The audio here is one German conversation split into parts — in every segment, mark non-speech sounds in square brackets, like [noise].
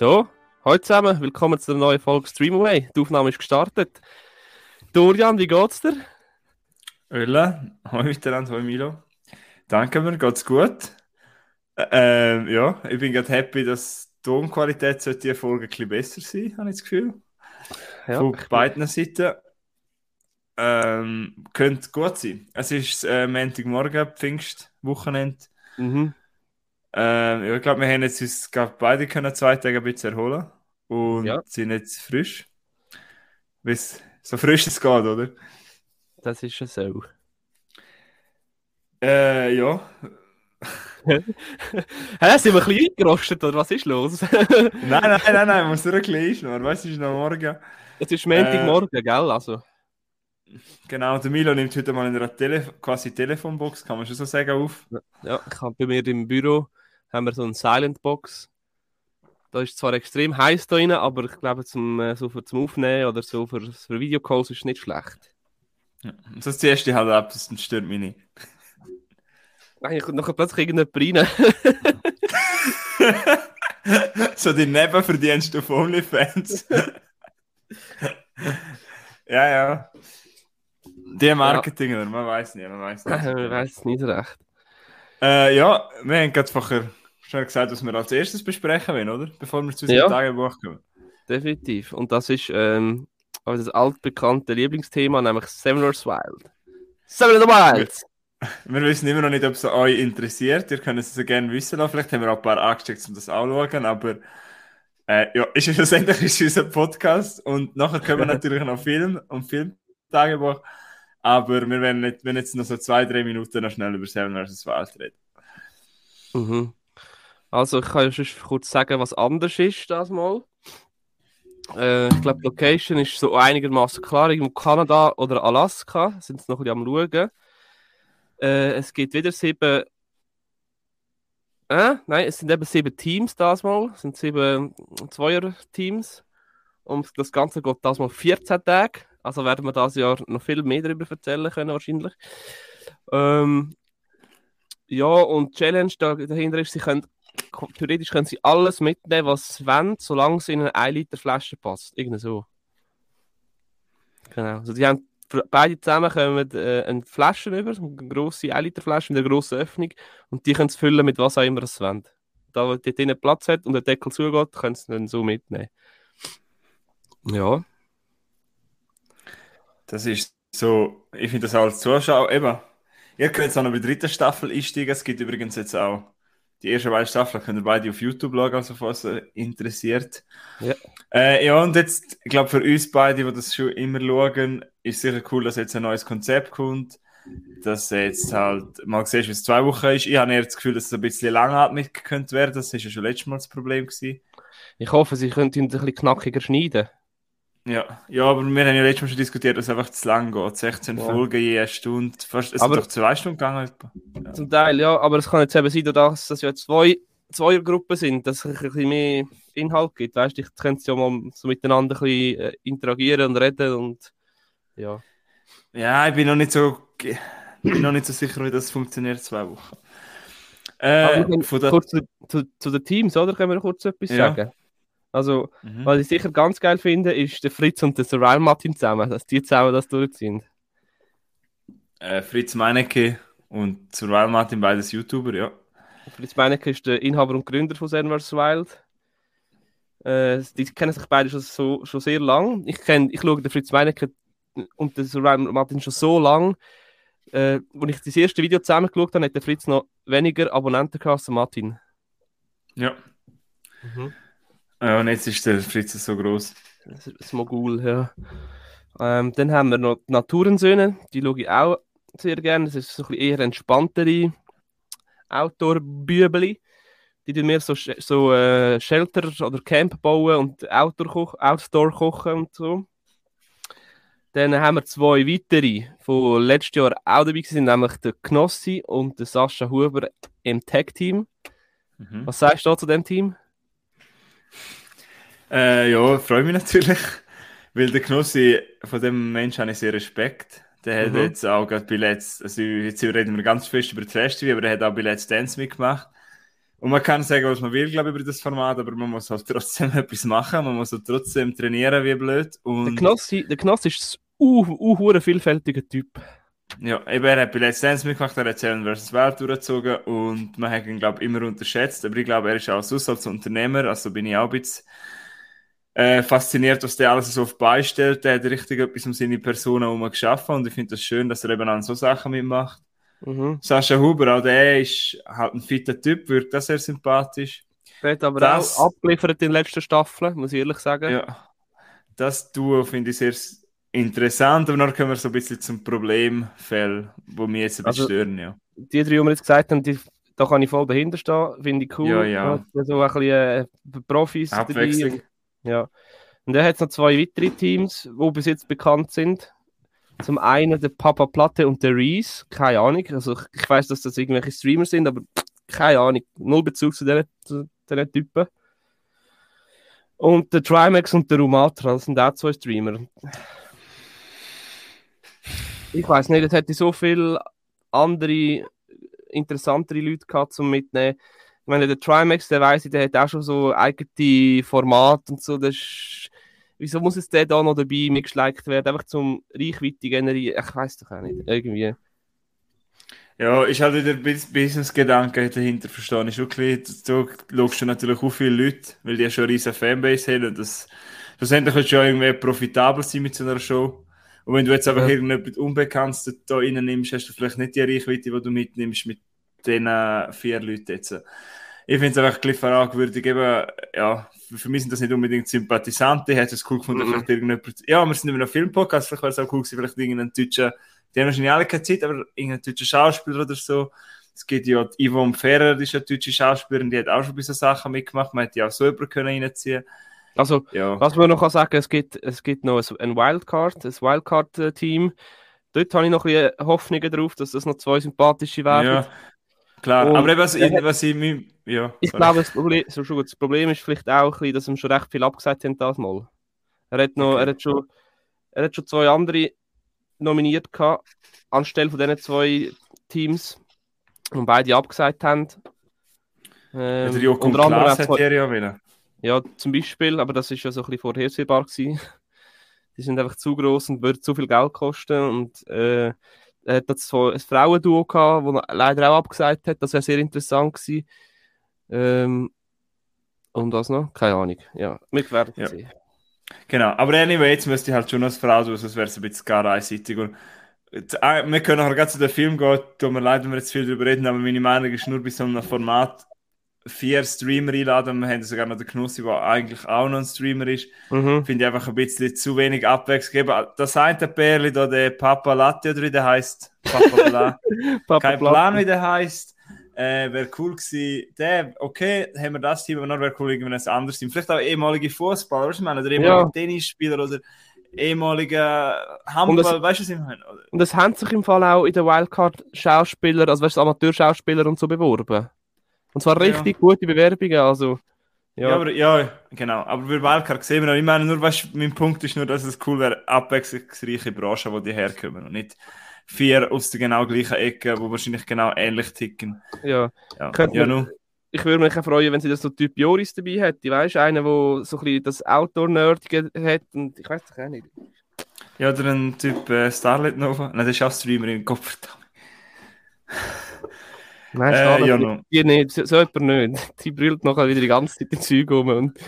So, heute zusammen, willkommen zu der neuen Folge Streamaway. Die Aufnahme ist gestartet. Dorian, wie geht's dir? Ölle, hoi miteinander, hoi Milo. Danke mir, geht's gut. Ähm, ja, ich bin gerade happy, dass die Tonqualität sollte die Folge ein bisschen besser sein, habe ich das Gefühl. Ja, Von beiden Seiten. Ähm, könnte gut sein. Es ist äh, Montagmorgen, Pfingstwochenende. Mhm. Ähm, ja, ich glaube, wir haben jetzt uns glaub, beide können zwei Tage ein bisschen erholen und Ja. sind jetzt frisch. Wie's, so frisch es geht, oder? Das ist ja so. Äh, ja. [laughs] Hä, sind wir ein bisschen eingerostet, oder was ist los? [laughs] Nein, nein, nein, nein, muss nur ein bisschen einschnurren. Weißt du, es ist noch morgen. es ist Montagmorgen, gell? Also, Genau, der Milo nimmt heute mal in einer Tele quasi Telefonbox, kann man schon so sagen, auf. ja, ich habe bei mir im Büro haben wir so eine Silent Box. Da ist zwar extrem heiß da drin, aber ich glaube, zum, äh, so für zum Aufnehmen oder so für, für Videocalls ist es nicht schlecht. Und das ziehst du halt ab, das stört mich nicht. [laughs] Eigentlich kommt nachher plötzlich irgendjemand rein. [laughs] so die Nebenverdienst auf OnlyFans. [laughs] ja, ja. Die Marketing, oder? man weiß nicht, man weiß nicht. ich weiß es nicht recht. Äh, ja, wir haben gerade vorher schon gesagt, was wir als erstes besprechen wollen, oder? Bevor wir zu unserem Ja. Tagebuch kommen. Definitiv. Und das ist ähm, das altbekannte Lieblingsthema, nämlich Seven vs. Wild. The Wild! [laughs] Wir wissen immer noch nicht, ob es euch interessiert. Ihr könnt es so gerne wissen lassen. Vielleicht haben wir auch ein paar angesteckt, um das anzuschauen. Aber äh, ja, ist ja schlussendlich [laughs] ist unser Podcast. Und nachher können wir [laughs] natürlich noch Film und Filmtagebuch. Aber wir werden, nicht, wenn jetzt noch so zwei, drei Minuten noch schnell über Seven vs. Wild reden. Mhm. Also, ich kann ja schon kurz sagen, was anders ist das mal. Äh, ich glaube, die Location ist so einigermaßen klar. Irgendwo Kanada oder Alaska sind es noch ein bisschen am Schauen. Äh, es gibt wieder sieben. Äh, nein, es sind eben sieben Teams das mal. Es sind sieben Zweier-Teams. Und das Ganze geht das mal 14 Tage. Also werden wir das Jahr noch viel mehr darüber erzählen können, wahrscheinlich. Ähm, ja, und die Challenge da, dahinter ist, sie können, theoretisch können sie alles mitnehmen, was sie wollen, solange es in eine 1 Liter Flasche passt. Irgendwie so. Genau. Also die haben beide zusammen kommen äh, eine Flasche über, eine grosse 1 Liter Flasche mit einer grossen Öffnung und die können es füllen mit was auch immer sie wollen. Da wo dort drinnen Platz hat und der Deckel zugeht, können sie dann so mitnehmen. Ja. Das ist so, ich finde das als Zuschauer, eben, ihr könnt jetzt auch noch bei der dritten Staffel einsteigen. Es gibt übrigens jetzt auch die ersten beiden Staffeln, könnt ihr beide auf YouTube schauen, also falls ihr interessiert. Ja. Äh, ja, und jetzt, ich glaube, für uns beide, die das schon immer schauen, ist sicher cool, dass jetzt ein neues Konzept kommt. Dass jetzt halt mal siehst, wie es zwei Wochen ist. Ich habe eher das Gefühl, dass es ein bisschen langatmig könnte werden. Das ist ja schon letztes Mal das Problem gewesen. Ich hoffe, sie können ihn ein bisschen knackiger schneiden. Ja, ja, aber wir haben ja letztes Mal schon diskutiert, dass es einfach zu lang geht. 16 Ja. Folgen je eine Stunde. Fast, es Aber- sind doch zwei Stunden gegangen. etwa. Zum Teil, ja, aber es kann jetzt eben sein, dass es ja zwei Zweiergruppen sind, dass es ein bisschen mehr Inhalt gibt. Weißt du, ich könnte ja mal so miteinander ein bisschen äh, interagieren und reden und ja. Ja, ich bin noch nicht so, [clears throat] bin noch nicht so sicher, wie das funktioniert, zwei Wochen. Äh, der, kurz zu, zu, zu den Teams, oder? Können wir kurz etwas Ja. sagen? Also, Mhm. was ich sicher ganz geil finde, ist der Fritz und der Surreal Martin zusammen, dass die zusammen das durchziehen. äh, Fritz Meinecke und Survival Martin, beides YouTuber, ja. Fritz Meinecke ist der Inhaber und Gründer von Seven vs. Wild. Äh, die kennen sich beide schon, so, schon sehr lang. Ich, kenn, ich schaue den Fritz Meinecke und den Survival Martin schon so lang. Äh, als ich das erste Video zusammen geschaut habe, hat der Fritz noch weniger Abonnenten gehabt als Martin. Ja. Ja. Und jetzt ist der Fritz so groß. Das ist das Mogul, ja. Ähm, dann haben wir noch die Naturensöhne, die schaue ich auch sehr gerne. Das ist so ein bisschen eher entspanntere Outdoor-Bübeli. Die tun mehr so, so äh, Shelter oder Camp bauen und Outdoor, koch Outdoor kochen und so. Dann haben wir zwei weitere, von letztes Jahr auch dabei sind, nämlich der Knossi und der Sascha Huber im Tag-Team. Mhm. Was sagst du da zu dem Team? Äh, ja, freue mich natürlich, [laughs] weil der Knossi, von dem Menschen habe ich sehr Respekt. Der hat Mhm. jetzt auch gerade bei Let's, also jetzt reden wir ganz fest über Trash TV, aber der hat auch bei Let's Dance mitgemacht. Und man kann sagen, was man will, glaube ich, über das Format, aber man muss halt trotzdem [laughs] etwas machen, man muss halt trotzdem trainieren wie blöd. Und Der Knossi, der Knossi ist ein uh, uh, vielfältiger Typ. Ja, eben, er hat bei Let's Dance mitgemacht, er hat Challenge vs. Welt durchgezogen und man hat ihn, glaube ich, immer unterschätzt. Aber ich glaube, er ist auch sonst als Unternehmer, also bin ich auch ein bisschen äh, fasziniert, was der alles so auf beistellt. Der hat richtig etwas um seine Person herum geschaffen und ich finde das schön, dass er eben an so Sachen mitmacht. Mhm. Sascha Huber, auch der ist halt ein fitter Typ, wirkt auch sehr sympathisch. Hat aber Das- auch abgeliefert in den letzten Staffeln, muss ich ehrlich sagen. Ja, das Duo finde ich sehr interessant, aber dann kommen wir so ein bisschen zum Problemfall, wo mich jetzt ein bisschen Also- stören, ja. Die drei, die wir jetzt gesagt haben, die, da kann ich voll dahinter stehen, finde ich cool. Ja, ja. So ein bisschen äh, Profis Abwechslung. Ja. Und dann hat es noch zwei weitere Teams, die bis jetzt bekannt sind. Zum einen der Papa Platte und der Reese. Keine Ahnung. Also ich, ich weiß, dass das irgendwelche Streamer sind, aber keine Ahnung. Null Bezug zu diesen, zu diesen Typen. Und der Trimax und der Rumatra, das sind auch zwei Streamer. Ich weiß nicht, es hätte so viele andere interessantere Leute gehabt zum Mitnehmen. Ich meine, der Trimax, der weiß ich, der hat auch schon so eigene Formate und so. Das ist, wieso muss jetzt der da noch dabei mitgeschleicht werden? Einfach zum Reichweite generieren? Ich weiß doch auch nicht. Irgendwie. Ja, ist halt wieder ein Bus- Business-Gedanke dahinter verstehen. Ist wirklich, da schaust du natürlich auch viele Leute, weil die ja schon eine riesen Fanbase haben und das schlussendlich wird schon irgendwie profitabel sein mit so einer Show. Und wenn du jetzt einfach Ja. irgendjemand Unbekanntes da rein nimmst, hast du vielleicht nicht die Reichweite, die du mitnimmst mit diesen vier Leuten jetzt. Ich finde es einfach ein bisschen fragwürdig. Eben, ja, für mich sind das nicht unbedingt Sympathisanten. Ich hätte es cool gefunden, Mhm. vielleicht irgendjemand. Ja, wir sind immer noch Filmpodcast, vielleicht wäre es auch cool gewesen, vielleicht irgendeinen deutschen. Die haben wahrscheinlich alle keine Zeit, aber irgendein deutscher Schauspieler oder so. Es gibt ja die Yvonne Ferrer, die ist eine deutsche Schauspielerin, die hat auch schon bei so Sachen mitgemacht. Man hätte ja auch so jemanden können reinziehen Also, Ja. was man noch kann sagen es gibt, es gibt noch ein Wildcard, ein Wildcard-Team. Dort habe ich noch ein bisschen Hoffnungen drauf, dass das noch zwei sympathische werden. Ja, klar. Und aber was, er ich, was ich mir. Ja, Ich sorry. glaube, das Problem, das Problem ist vielleicht auch, ein bisschen, dass ihm schon recht viel abgesagt haben das Mal. Er hat, noch, Okay. er hat, schon, er hat schon zwei andere nominiert gehabt, anstelle von diesen zwei Teams, und beide abgesagt haben. Ähm, Der Joko unter anderem Klaas auch hat zwei, der ja wieder. Ja, zum Beispiel, aber das ist ja so ein bisschen vorhersehbar gewesen. [laughs] Die sind einfach zu groß und würden zu viel Geld kosten. Und äh, er hat so ein Frauenduo gehabt, das er leider auch abgesagt hat. Das wäre sehr interessant gewesen. Ähm, und was noch? Keine Ahnung. Ja, wir werden Ja. sehen. Genau, aber anyway, jetzt müsste ich halt schon als Frau tun, sonst wäre es ein bisschen gar einseitig. Und, äh, wir können nachher gerade zu dem Film gehen, tut mir leid, wenn wir jetzt viel darüber reden, aber meine Meinung ist nur bei so einem Format vier Streamer einladen. Wir haben sogar noch den Knossi, der eigentlich auch noch ein Streamer ist. Mhm. Finde ich einfach ein bisschen zu wenig Abwechslung. Eben, Das eine Pärli, da der Papa Latte oder wie der heißt, Papa Bla. [laughs] Papa Kein Platte. Plan, wie der heißt. Äh, wäre cool gewesen. Der, okay, haben wir das Team, aber dann wäre cool, irgendwie ein anderes Team. Vielleicht auch ehemalige Fußballer, weißt du, meine? Oder ehemalige Ja. Tennisspieler oder ehemalige Handball, weißt du, was ich meine? Oder- Und es haben sich im Fall auch in der Wildcard Schauspieler, also weißt du, Amateurschauspieler und so beworben. Und zwar Ja. richtig gute Bewerbungen, also. Ja. Ja, aber ja, genau. Aber wir Wildcard sehen wir noch. Ich meine, nur, weißt, mein Punkt ist nur, dass es cool wäre, abwechslungsreiche Branchen, wo die herkommen und nicht vier aus der genau gleichen Ecke, wo wahrscheinlich genau ähnlich ticken. ja. Ja, Könnte ja nur. ich würde mich auch freuen, wenn sie das so Typ Joris dabei hätte. Weißt du, einer, der so ein bisschen das Outdoor-Nerdige hat. Und ich weiß doch auch nicht. Ja, oder ein Typ äh, Starlet Nova. Nein, das ist auch Streamer in Kopf. Nein, Äh, ja, no. Nicht, so, so jemand nicht. Die brüllt nachher wieder die ganze Zeit die Zeug um. Und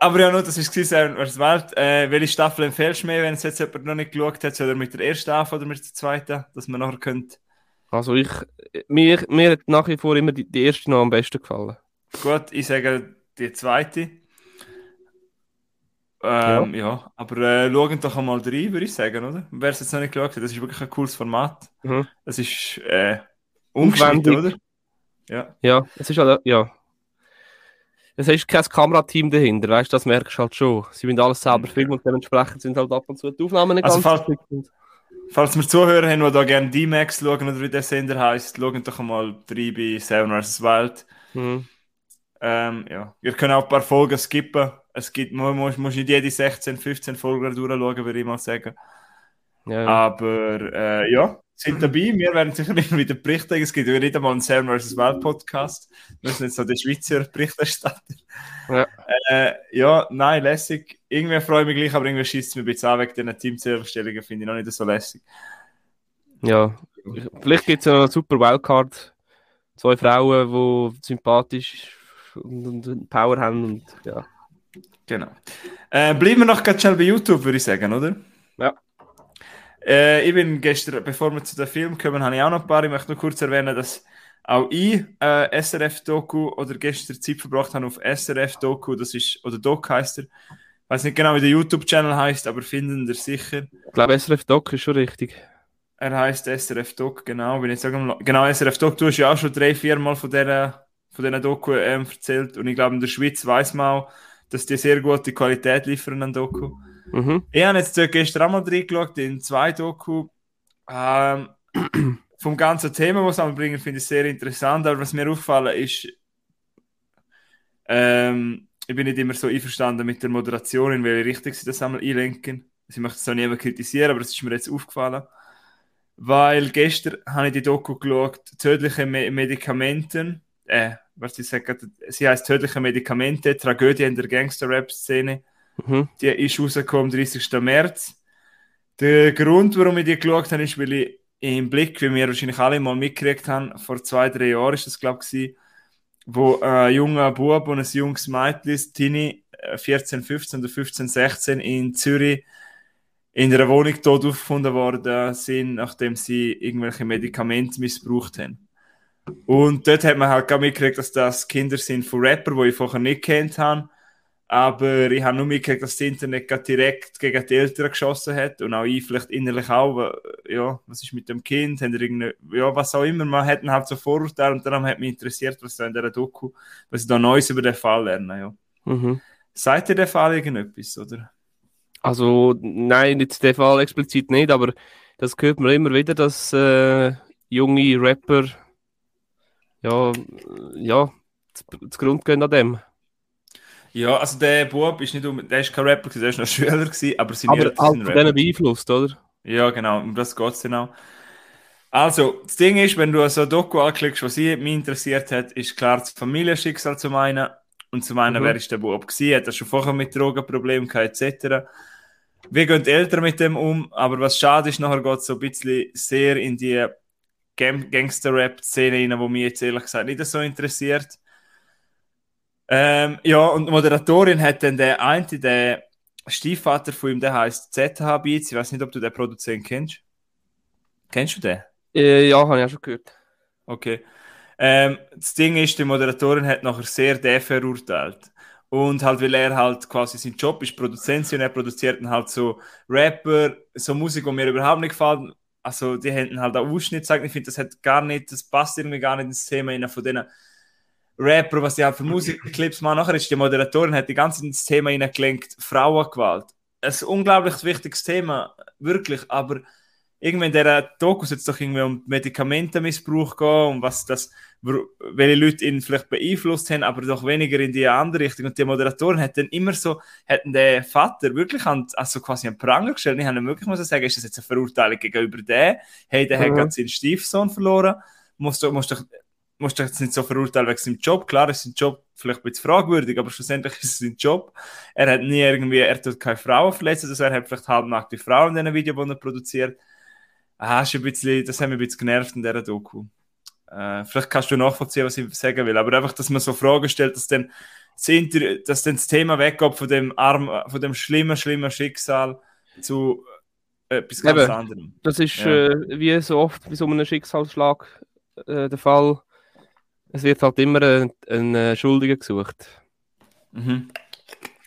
Aber ja, nur, das war Seven vs. Wild. Äh, welche Staffel empfehlst du mir, wenn es jetzt jemand noch nicht geschaut hat, soll mit der ersten anfangen oder mit der zweiten, dass man nachher könnt. also ich, mir, mir hat nach wie vor immer die, die erste noch am besten gefallen. Gut, ich sage die zweite. Ähm, ja. aber äh, schauen doch einmal rein, würde ich sagen, oder? Wer es jetzt noch nicht geschaut hat, das ist wirklich ein cooles Format. Mhm. Es ist äh, umgeschnitten, oder? Ja. Ja, es ist halt, ja. Es ist kein Kamerateam dahinter, weißt du, das merkst du halt schon. Sie wollen alles selber Ja. filmen und dementsprechend sind halt ab und zu die Aufnahmen nicht Also ganz falls-. Falls wir Zuhörer haben, die da gerne D-Max schauen oder wie der Sender heißt, schauen doch einmal rein bei Seven vs. Wild. Mhm. Ähm, ja. Ihr könnt auch ein paar Folgen skippen. Es gibt, man muss, muss nicht jede 16, 15 Folgen durchschauen, würde ich mal sagen. Ja, Aber äh, ja, sind dabei. Wir werden sicher nicht wieder berichten. Es gibt ja nicht einmal einen Sam vs. Wild Podcast. Wir sind jetzt so der Schweizer Berichterstatter. Ja. Äh, ja, nein, lässig. Irgendwie freue ich mich gleich, aber irgendwie schießt es mir ein bisschen an wegen diesen Teamzusammenstellungen, finde ich noch nicht so lässig. Ja, vielleicht gibt es ja noch eine super Wildcard. Zwei Frauen, die sympathisch und, und Power haben und ja. Genau. Äh, bleiben wir noch ganz schnell bei YouTube, würde ich sagen, oder? Ja. Äh, ich bin gestern, bevor wir zu dem Film kommen, habe ich auch noch ein paar. Ich möchte nur kurz erwähnen, dass auch ich äh, SRF-Doku oder gestern Zeit verbracht habe auf SRF-Doku, das ist, oder Doc heißt er. Ich weiß nicht genau, wie der YouTube-Channel heißt, aber finden ihr sicher. Ich glaube, SRF-Doc ist schon richtig. Er heißt SRF-Doc, genau. Ich sage, genau, SRF-Doc, du hast ja auch schon drei, vier Mal von dieser, von dieser Doku ähm, erzählt. Und ich glaube, in der Schweiz weiß man auch, dass die sehr gute Qualität liefern an Doku. Mhm. Ich habe jetzt gestern auch mal reingeschaut in zwei Doku. Ähm, [clears throat] vom ganzen Thema, was sie bringen, finde ich sehr interessant. Aber was mir auffallen ist, ähm, ich bin nicht immer so einverstanden mit der Moderation, in welche Richtung sie das einmal einlenken. Sie möchte es auch niemand kritisieren, aber es ist mir jetzt aufgefallen. Weil gestern habe ich die Doku geschaut, tödliche Me Medikamente, äh, was sie sagt, sie heißt tödliche Medikamente, Tragödie in der Gangster-Rap-Szene. Mhm. Die ist rausgekommen am 30. März. Der Grund, warum ich die geschaut habe, ist, weil ich im Blick, wie wir wahrscheinlich alle mal mitgekriegt haben, vor zwei, drei Jahren ist das, glaube ich, wo ein junger Bub und ein junges Mädchen, Tini, 14, 15 oder 15, 16 in Zürich in einer Wohnung tot aufgefunden worden sind, nachdem sie irgendwelche Medikamente missbraucht haben. Und dort hat man halt gar mitgekriegt, dass das Kinder sind von Rappern, die ich vorher nicht kennt habe. Aber ich habe nur mitgekriegt, dass das Internet direkt gegen die Eltern geschossen hat und auch ich vielleicht innerlich auch, ja, was ist mit dem Kind, haben irgendeine, ja, was auch immer, man hat halt so Vorurteile und darum hat mich interessiert, was da in dieser Doku, was ich da Neues über den Fall lerne, ja. Mhm. Seid ihr der Fall irgendetwas, oder? Also, nein, jetzt der Fall explizit nicht, aber das hört man immer wieder, dass äh, junge Rapper ja, ja, zugrunde gehen an dem. Ja, also der Bub ist nicht um, der ist kein Rapper, der ist noch [laughs] Schüler gewesen, aber seine aber Eltern sind Rapper. beeinflusst, oder? Ja, genau, um das geht es genau. Also, das Ding ist, wenn du so ein Doku anklickst, was mich interessiert hat, ist klar das Familienschicksal zum einen und zum einen, mhm. wer ist der Bub gewesen, hat er schon vorher mit Drogenproblemen gehabt, etc. Wie gehen die Eltern mit dem um? Aber was schade ist, nachher geht es so ein bisschen sehr in die Gangster-Rap-Szene rein, die mich jetzt ehrlich gesagt nicht so interessiert. Ähm, ja, und die Moderatorin hat dann der eine, der Stiefvater von ihm, der heißt ZH Beats. Ich weiß nicht, ob du den Produzenten kennst. Kennst du den? Äh, ja, habe ich auch schon gehört. Okay. Ähm, das Ding ist, die Moderatorin hat nachher sehr den verurteilt. Und halt, weil er halt quasi sein Job ist, Produzent und er produziert dann halt so Rapper, so Musik, die mir überhaupt nicht gefällt, also die hätten halt auch Ausschnitt gesagt, ich finde, das hat gar nicht, das passt irgendwie gar nicht ins Thema in von denen Rapper, was die halt für [laughs] Musikclips machen. Nachher ist die Moderatorin, hat die ganze ins Thema hineingelenkt, Frauengewalt. Ein unglaublich wichtiges Thema, wirklich, aber irgendwie in dieser Doku es doch irgendwie um Medikamentenmissbrauch gehen, um was das, welche Leute ihn vielleicht beeinflusst haben, aber doch weniger in die andere Richtung. Und die Moderatoren hätten immer so, hätten den Vater wirklich an, also quasi einen Pranger gestellt. Ich habe wirklich muss sagen, ist das jetzt eine Verurteilung gegenüber dem? Hey, der mhm. hat gerade seinen Stiefsohn verloren. Musst du, musst doch, musst du jetzt nicht so verurteilen wegen seinem Job. Klar ist sein Job vielleicht ein bisschen fragwürdig, aber schlussendlich ist es sein Job. Er hat nie irgendwie, er tut keine Frauen verletzt, also er hat vielleicht halbnackte Frauen in diesen Video, die er produziert ah, ist ein bisschen, das hat mich ein bisschen genervt in dieser Doku. Äh, vielleicht kannst du nachvollziehen, was ich sagen will, aber einfach, dass man so Fragen stellt, dass dann das, Inter dass dann das Thema weggeht von dem arm, von dem schlimmen, schlimmen Schicksal zu etwas ganz Eben, anderem. Das ist ja. äh, wie so oft bei so einem Schicksalsschlag äh, der Fall. Es wird halt immer ein, ein äh, Schuldiger gesucht. Mhm.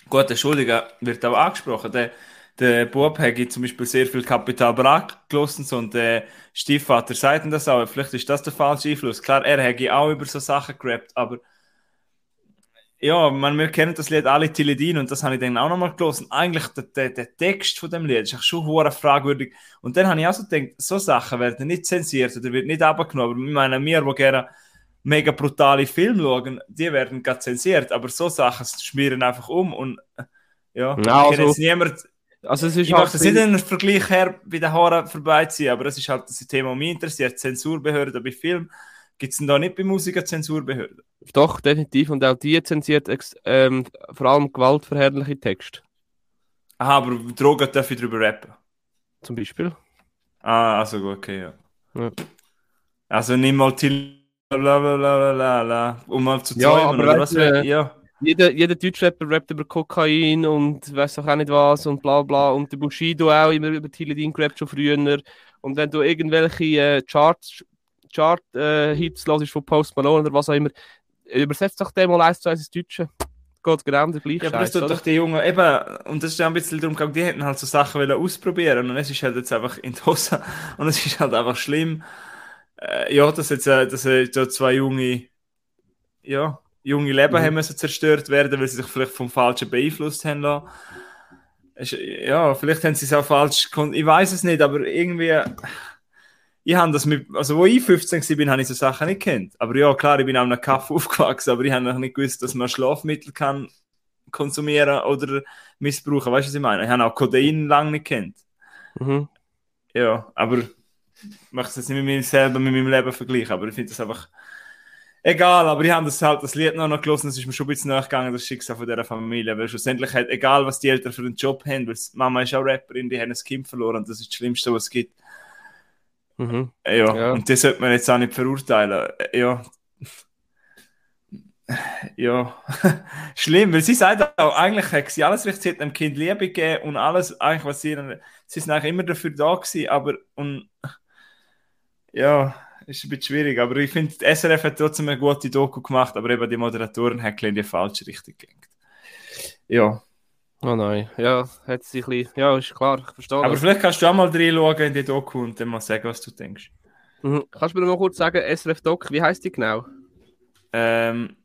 Gut, der Schuldige wird auch angesprochen. Der, der Bub hat zum Beispiel sehr viel Kapital brach gelassen und der Stiefvater sagt das auch. Vielleicht ist das der falsche Einfluss. Klar, er hätte auch über so Sachen gerappt, aber ja, man, wir kennen das Lied alle Tiledin und das habe ich dann auch nochmal gelesen. Eigentlich der, der, der, Text von dem Lied ist schon hoher fragwürdig. Und dann habe ich auch so gedacht, so Sachen werden nicht zensiert oder wird nicht abgenommen. Aber ich meine, wir, die gerne mega brutale Filme schauen, die werden gerade zensiert. Aber so Sachen schmieren einfach um und ja, ja also, jetzt niemand Also es ist Ich halt möchte das nicht einen Vergleich her bei den Haaren vorbeiziehen, aber das ist halt das Thema, das mich interessiert. Zensurbehörde bei Film. Gibt es denn da nicht bei Musik eine Zensurbehörde? Doch, definitiv. Und auch die zensiert ähm, vor allem gewaltverherrliche Texte. Aha, aber Drogen darf ich drüber rappen. Zum Beispiel. Ah, also gut, okay, ja. Ja. Also nimm mal Till la la la la la la, um mal zu Ja, zäumen, aber was? du, ja. Jeder, jeder Deutschrapper rappt über Kokain und weiß auch nicht was und bla bla. Und der Bushido auch immer über Tilidin gerappt schon früher. Und wenn du irgendwelche äh, Charts, Chart äh, von Post Malone oder was auch immer, übersetzt doch den mal eins zu eins ins Deutsche. Geht genau der gleiche Ja, aber das tut doch die Jungen, eben, und das ist ja ein bisschen darum gegangen, die hätten halt so Sachen wollen ausprobieren und es ist halt jetzt einfach in die Hose [laughs] und es ist halt einfach schlimm, äh, ja, dass jetzt äh, dass, da zwei junge, ja, junge Leben Mhm. haben müssen zerstört werden, weil sie sich vielleicht vom Falschen beeinflusst haben lassen. Ja, vielleicht haben sie es auch falsch, ich weiß es nicht, aber irgendwie, ich habe das mit, also wo ich 15 war, bin, habe ich so Sachen nicht kennt. Aber ja, klar, ich bin auch in einem Kaff [laughs] aufgewachsen, aber ich habe noch nicht gewusst, dass man Schlafmittel kann konsumieren oder missbrauchen. Weißt du, was ich meine? Ich habe auch Codein lange nicht kennt. Mhm. Ja, aber ich möchte es jetzt nicht mit mir selber, mit meinem Leben vergleichen, aber ich finde das einfach egal. Aber ich habe das halt, das Lied noch, noch gelesen, das ist mir schon ein bisschen nachgegangen, das Schicksal von dieser Familie, weil schlussendlich hat, egal was die Eltern für einen Job haben, weil Mama ist auch Rapperin, die haben ein Kind verloren und das ist das Schlimmste, was es gibt. Mhm. Äh, Ja, Ja. und das sollte man jetzt auch nicht verurteilen. Äh, Ja. Ja, [laughs] schlimm, weil sie sagt auch, eigentlich hat sie alles richtig, sie hat dem Kind Liebe gegeben und alles, eigentlich, was sie, sie sind eigentlich immer dafür da gewesen, aber, und, ja, ist ein bisschen schwierig, aber ich finde, die SRF hat trotzdem eine gute Doku gemacht, aber eben die Moderatoren haben in die falsche Richtung gegangen. Ja, Oh nein. Ja, hat sie ein bisschen. Ja, ist klar, ich verstehe. aber das. vielleicht kannst du auch mal reinschauen in die Doku und dann mal sagen, was du denkst. Mhm. Kannst du mir noch kurz sagen, SRF Doc, wie heißt die genau? Ähm,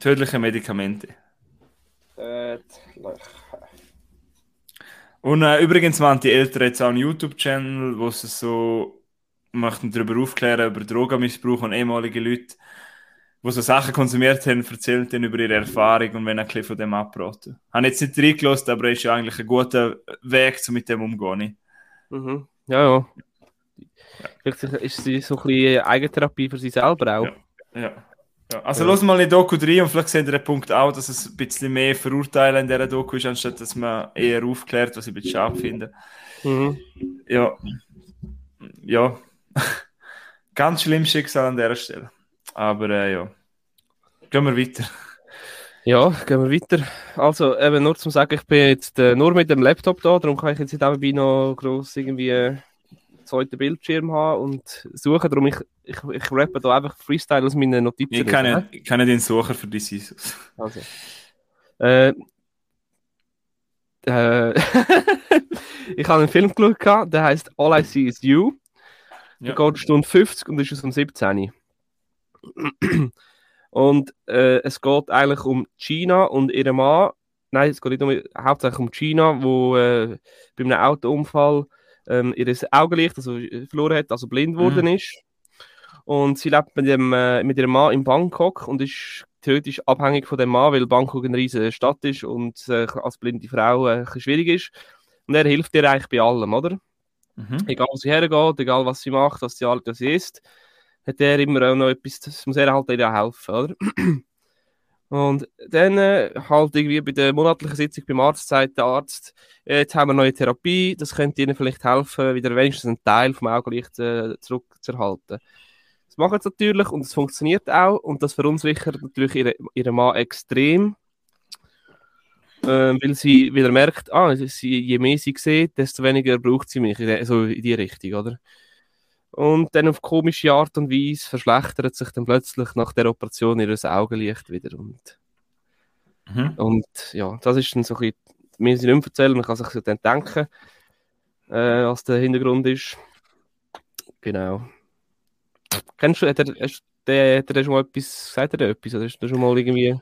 tödliche Medikamente. Äh, Und äh, übrigens waren die Eltern jetzt auch einen YouTube-Channel, wo sie so möchten darüber aufklären, über Drogenmissbrauch und ehemalige Leute, die so Sachen konsumiert haben, erzählen dann über ihre Erfahrung und wenn ein bisschen von dem abraten. Habe jetzt nicht reingelassen, aber es ist ja eigentlich ein guter Weg, um mit dem umzugehen. Mhm. Ja, ja. Vielleicht ist sie so ein bisschen Eigentherapie für sie selber auch. Ja. Ja. ja. Also Ja. los mal in Doku rein und vielleicht seht ihr den Punkt auch, dass es ein bisschen mehr Verurteilen in dieser Doku ist, anstatt dass man eher aufklärt, was ich ein bisschen schade finde. Mhm. Ja. Ja. [laughs] Ganz schlimmes Schicksal an dieser Stelle. Aber äh, ja. Gehen wir weiter. Ja, gehen wir weiter. Also, eben nur zum sagen, ich bin jetzt äh, nur mit dem Laptop da, darum kann ich jetzt nicht nebenbei noch gross irgendwie äh, einen zweiten Bildschirm haben und suchen. Darum ich, ich, ich rappe da einfach Freestyle aus meinen Notizen. Ich kenne, ne? ich kenne den Sucher für die Jesus. Also. Äh, äh, [laughs] ich habe einen Film geschaut, der heißt All I See Is You. Ja. geht Stunde 50 und ist aus dem 17. und äh, es geht eigentlich um China und ihre Mann. Nein, es geht nicht um, hauptsächlich um China, wo äh, bei einem Autounfall ähm, ihr Augenlicht also, äh, verloren hat, also blind geworden ist. Und sie lebt mit, dem, äh, mit ihrem Mann in Bangkok und ist theoretisch abhängig von dem Mann, weil Bangkok eine riesige Stadt ist und äh, als blinde Frau äh, schwierig ist. Und er hilft ihr eigentlich bei allem, oder? Mhm. egal wo sie hergeht, egal was sie macht, was sie alt sie ist, hat er immer auch noch etwas, das muss er halt ihr helfen, oder? [clears throat] Und dann äh, halt irgendwie bei der monatlichen Sitzung beim Arzt sagt der Arzt, äh, jetzt haben wir neue Therapie, das könnte ihnen vielleicht helfen, wieder wenigstens einen Teil vom Augenlicht äh, zurückzuerhalten. Das machen sie natürlich und es funktioniert auch und das verunsichert natürlich ihre, ihren Mann extrem, ähm, weil sie wieder merkt, ah, sie, je mehr sie sieht, desto weniger braucht sie mich, so in die Richtung, oder? Und dann auf komische Art und Weise verschlechtert sich dann plötzlich nach der Operation ihr Augenlicht wieder. Und, Mhm. und ja, das ist dann so ein bisschen, mir sie nicht erzählen, man kann sich so dann denken, äh, was der Hintergrund ist. Genau. Kennst du, hat er, hat er schon mal etwas, sagt er etwas, oder hast du schon mal irgendwie...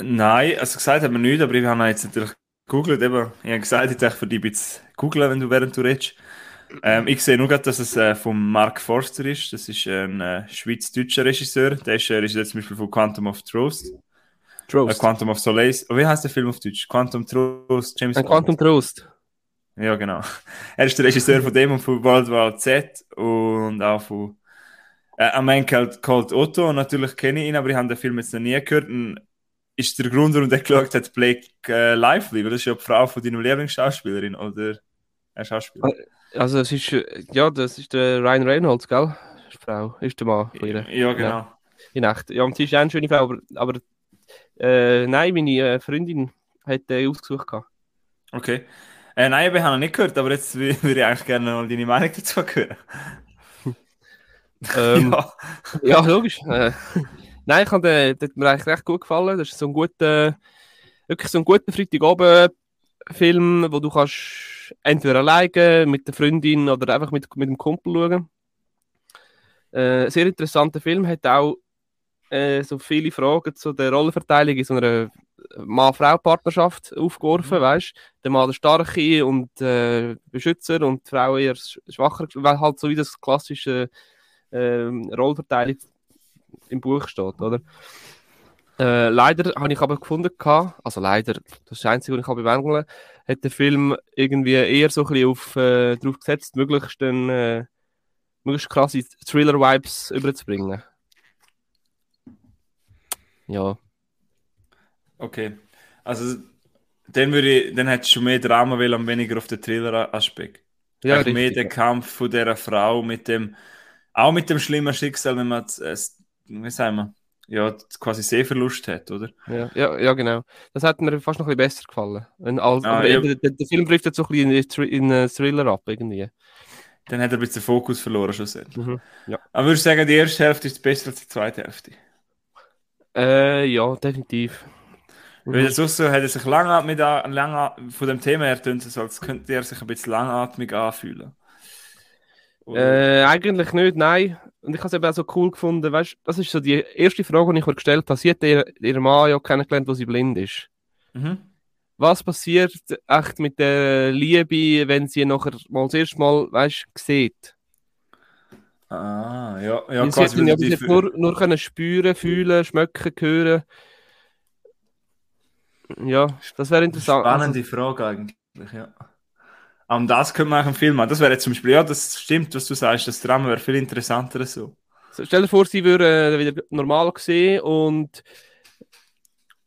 Nein, also gesagt hat man nicht, aber ich habe jetzt natürlich gegoogelt. Eben. Ich habe gesagt, ich dachte für dich ein bisschen googeln, wenn du während du redest. Ähm, ich sehe nur gerade, dass es äh, von Mark Forster ist. Das ist ein äh, schweiz-deutscher Regisseur. Der ist äh, Regisseur zum Beispiel von Quantum of Trost. Äh, Trost. Quantum of Solace. Oh, wie heißt der Film auf Deutsch? Quantum Trost, James Ein Bond. Quantum Trost. Ja, genau. Er ist der Regisseur von dem und von World War Z und auch von äh, A Man Called, Otto. Und natürlich kenne ich ihn, aber ich habe den Film jetzt noch nie gehört. Und ist der Grund, warum der geschaut hat, Blake äh, Lively, weil das ist ja die Frau von deiner Lieblingsschauspielerin oder ein Schauspieler. Also es ist, äh, ja, das ist der Ryan Reynolds, gell? Ist Frau, ist der Mann von ihr. Ja, genau. In echt. Ja, und sie ist auch eine schöne Frau, aber, aber äh, nein, meine äh, Freundin hat den ausgesucht. gehabt. Okay. Äh, nein, wir haben noch nicht gehört, aber jetzt wü- [laughs] würde ich eigentlich gerne mal deine Meinung dazu hören. [laughs] Ähm, [laughs] ja. Ja, logisch. Äh, nein, ich habe den, der hat mir eigentlich recht gut gefallen. Das ist so ein guter, wirklich so ein guter Freitagabend-Film, wo du kannst entweder alleine, mit der Freundin oder einfach mit, mit dem Kumpel schauen. Äh, sehr interessanter Film, hat auch äh, so viele Fragen zu der Rollenverteilung in so einer Mann-Frau-Partnerschaft aufgeworfen, Mhm. weißt Der Mann der Starke und äh, Beschützer und die Frau eher sch- schwacher, weil halt so wie das klassische ähm, Rollenverteilung im Buch steht, oder? Äh, leider habe ich aber gefunden, also leider, das ist das Einzige, was ich kann bemängeln hat der Film irgendwie eher so ein bisschen auf, äh, darauf gesetzt, möglichst, dann, äh, möglichst krasse Thriller-Vibes überzubringen. Ja. Okay. Also, dann würde ich, dann hättest du mehr Drama will und weniger auf den Thriller-Aspekt. Ja, Eigentlich mehr richtig, der Kampf von dieser Frau mit dem, auch mit dem schlimmen Schicksal, wenn man, äh, wie sagen wir, ja, quasi Sehverlust hat, oder? Ja, ja, ja, genau. Das hat mir fast noch ein bisschen besser gefallen. Wenn, als, Ah, ja. der, der Film trifft jetzt so ein bisschen in, Thr- in einen Thriller ab, irgendwie. Dann hat er ein bisschen den Fokus verloren, schlussendlich. Mhm. Aber würde ich sagen, die erste Hälfte ist besser als die zweite Hälfte. Äh, ja, definitiv. Weil das auch so, hat er sich langatmig, an- lang, von dem Thema her tönt es als könnte er sich ein bisschen langatmig anfühlen. Äh, eigentlich nicht, nein. Und ich habe es eben auch so cool gefunden, weißt das ist so die erste Frage, die ich mir gestellt habe. Sie hat ihr, ihren Mann ja kennengelernt, wo sie blind ist. Mhm. Was passiert echt mit der Liebe, wenn sie nachher mal das erste Mal, weißt sieht? Ah, ja, ja, sie quasi. ja bis die- jetzt nur, nur können spüren, fühlen, schmecken, hören. Ja, das wäre interessant. Spannende Frage eigentlich, ja. Um das man auch einen Film machen. Das wäre jetzt zum Beispiel, ja, das stimmt, was du sagst, das Drama wäre viel interessanter so. Also, stell dir vor, sie würde äh, wieder normal sehen und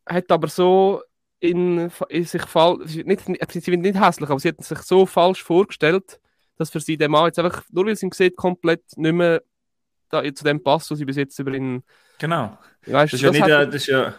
hat aber so in, in sich fall, nicht, sie wird nicht hässlich, aber sie hat sich so falsch vorgestellt, dass für sie der Mann jetzt einfach, nur weil sie ihn sieht, komplett nicht mehr da, zu dem passt, was sie bis jetzt über ihn, Genau. weißt Das ist ja nicht, das ist ja,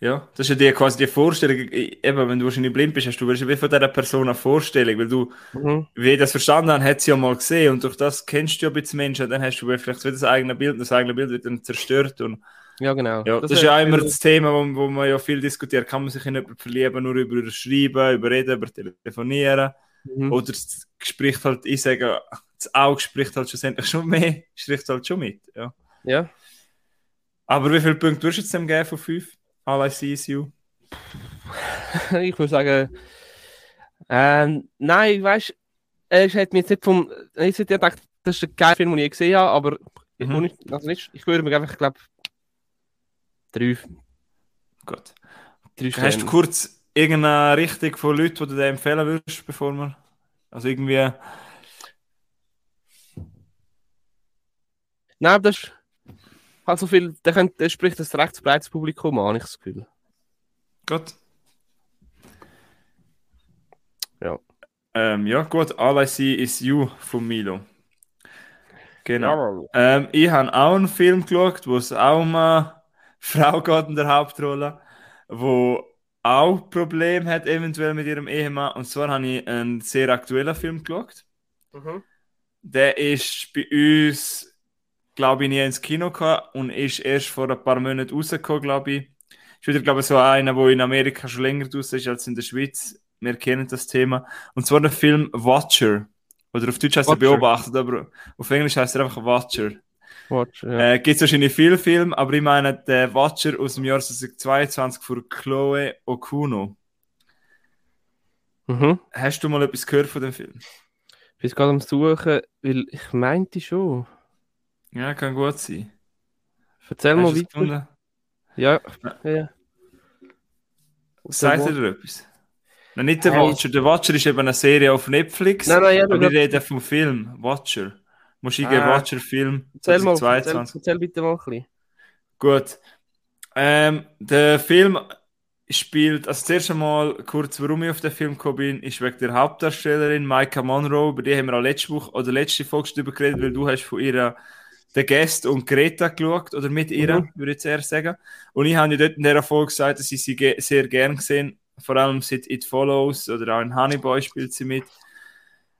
ja, das ist ja die, quasi die Vorstellung, eben, wenn du wahrscheinlich blind bist, hast du wie von dieser Person eine Vorstellung, weil du, Mhm. wie ich das verstanden habe, hat sie ja mal gesehen und durch das kennst du ja ein bisschen Menschen, und dann hast du vielleicht wieder das eigene Bild, und das eigene Bild wird dann zerstört und Ja, genau. ja, das, Das ist ja immer das Thema, wo, wo man ja viel diskutiert, kann man sich in jemanden verlieben, nur über Schreiben, über Reden, über Telefonieren, Mhm. oder das spricht halt, ich sage, das Auge spricht halt schlussendlich schon mehr, [laughs] spricht halt schon mit, ja. Ja. Aber wie viele Punkte würdest du jetzt dem geben von fünf? All I see is you. [laughs] ich würde sagen, ähm, nein, weißt du, ich hätte mir jetzt nicht vom, ich hätte gedacht, das ist ein geiler Film, den ich gesehen habe, aber Mhm. ohne- also nicht, ich würde mir einfach, ich glaube, drei, Gut. drei Hast du Sterne. kurz irgendeine Richtung von Leuten, die du dir empfehlen würdest, bevor wir. Also irgendwie. Nein, das ist halt so viel, der, könnte, der spricht ein recht breites Publikum an, habe ich das Gefühl. Gut. Ja. Ähm, ja, gut. All I see is you von Milo. Genau. Ähm, ich habe auch einen Film geschaut, wo es auch um eine [laughs] Frau geht in der Hauptrolle, wo auch Probleme hat eventuell mit ihrem Ehemann. Und zwar habe ich einen sehr aktuellen Film geschaut. Mhm. Der ist bei uns, glaube ich, nie ins Kino gekommen und ist erst vor ein paar Monaten rausgekommen, glaube ich. Ist wieder, glaube ich, so einer, der in Amerika schon länger draußen ist als in der Schweiz. Wir kennen das Thema. Und zwar der Film Watcher. Oder auf Deutsch heißt er Watcher. Beobachtet, aber auf Englisch heißt er einfach Watcher. Watch, ja. Äh, Gibt es wahrscheinlich viele Filme, aber ich meine, der Watcher aus dem Jahr 2022 von Chloe Okuno. Mhm. Hast du mal etwas gehört von dem Film? Ich bin gerade am Suchen, weil ich meinte schon. Ja, kann gut sein. Erzähl Hast mal weiter. gefunden? Ja, ja, ja. Sagt ihr etwas? Nein, nicht der Hey. Watcher. Der Watcher ist eben eine Serie auf Netflix. Nein, nein, ja, aber ich rede vom Film. Watcher. Du eingeben, Ah. Watcher-Film Erzähl mal, erzähl, 2022. erzähl bitte mal ein bisschen. Gut. Ähm, der Film spielt, also zuerst einmal kurz, warum ich auf den Film gekommen bin, ist wegen der Hauptdarstellerin Micah Monroe, über die haben wir auch letzte Woche oder letzte Folge darüber geredet, weil du hast von ihrer The Guest und Greta geschaut, oder mit ihr, Mhm. würde ich eher sagen. Und ich habe ja dort in dieser Folge gesagt, dass ich sie ge sehr gern gesehen, vor allem seit It Follows oder auch in Honey Boy spielt sie mit.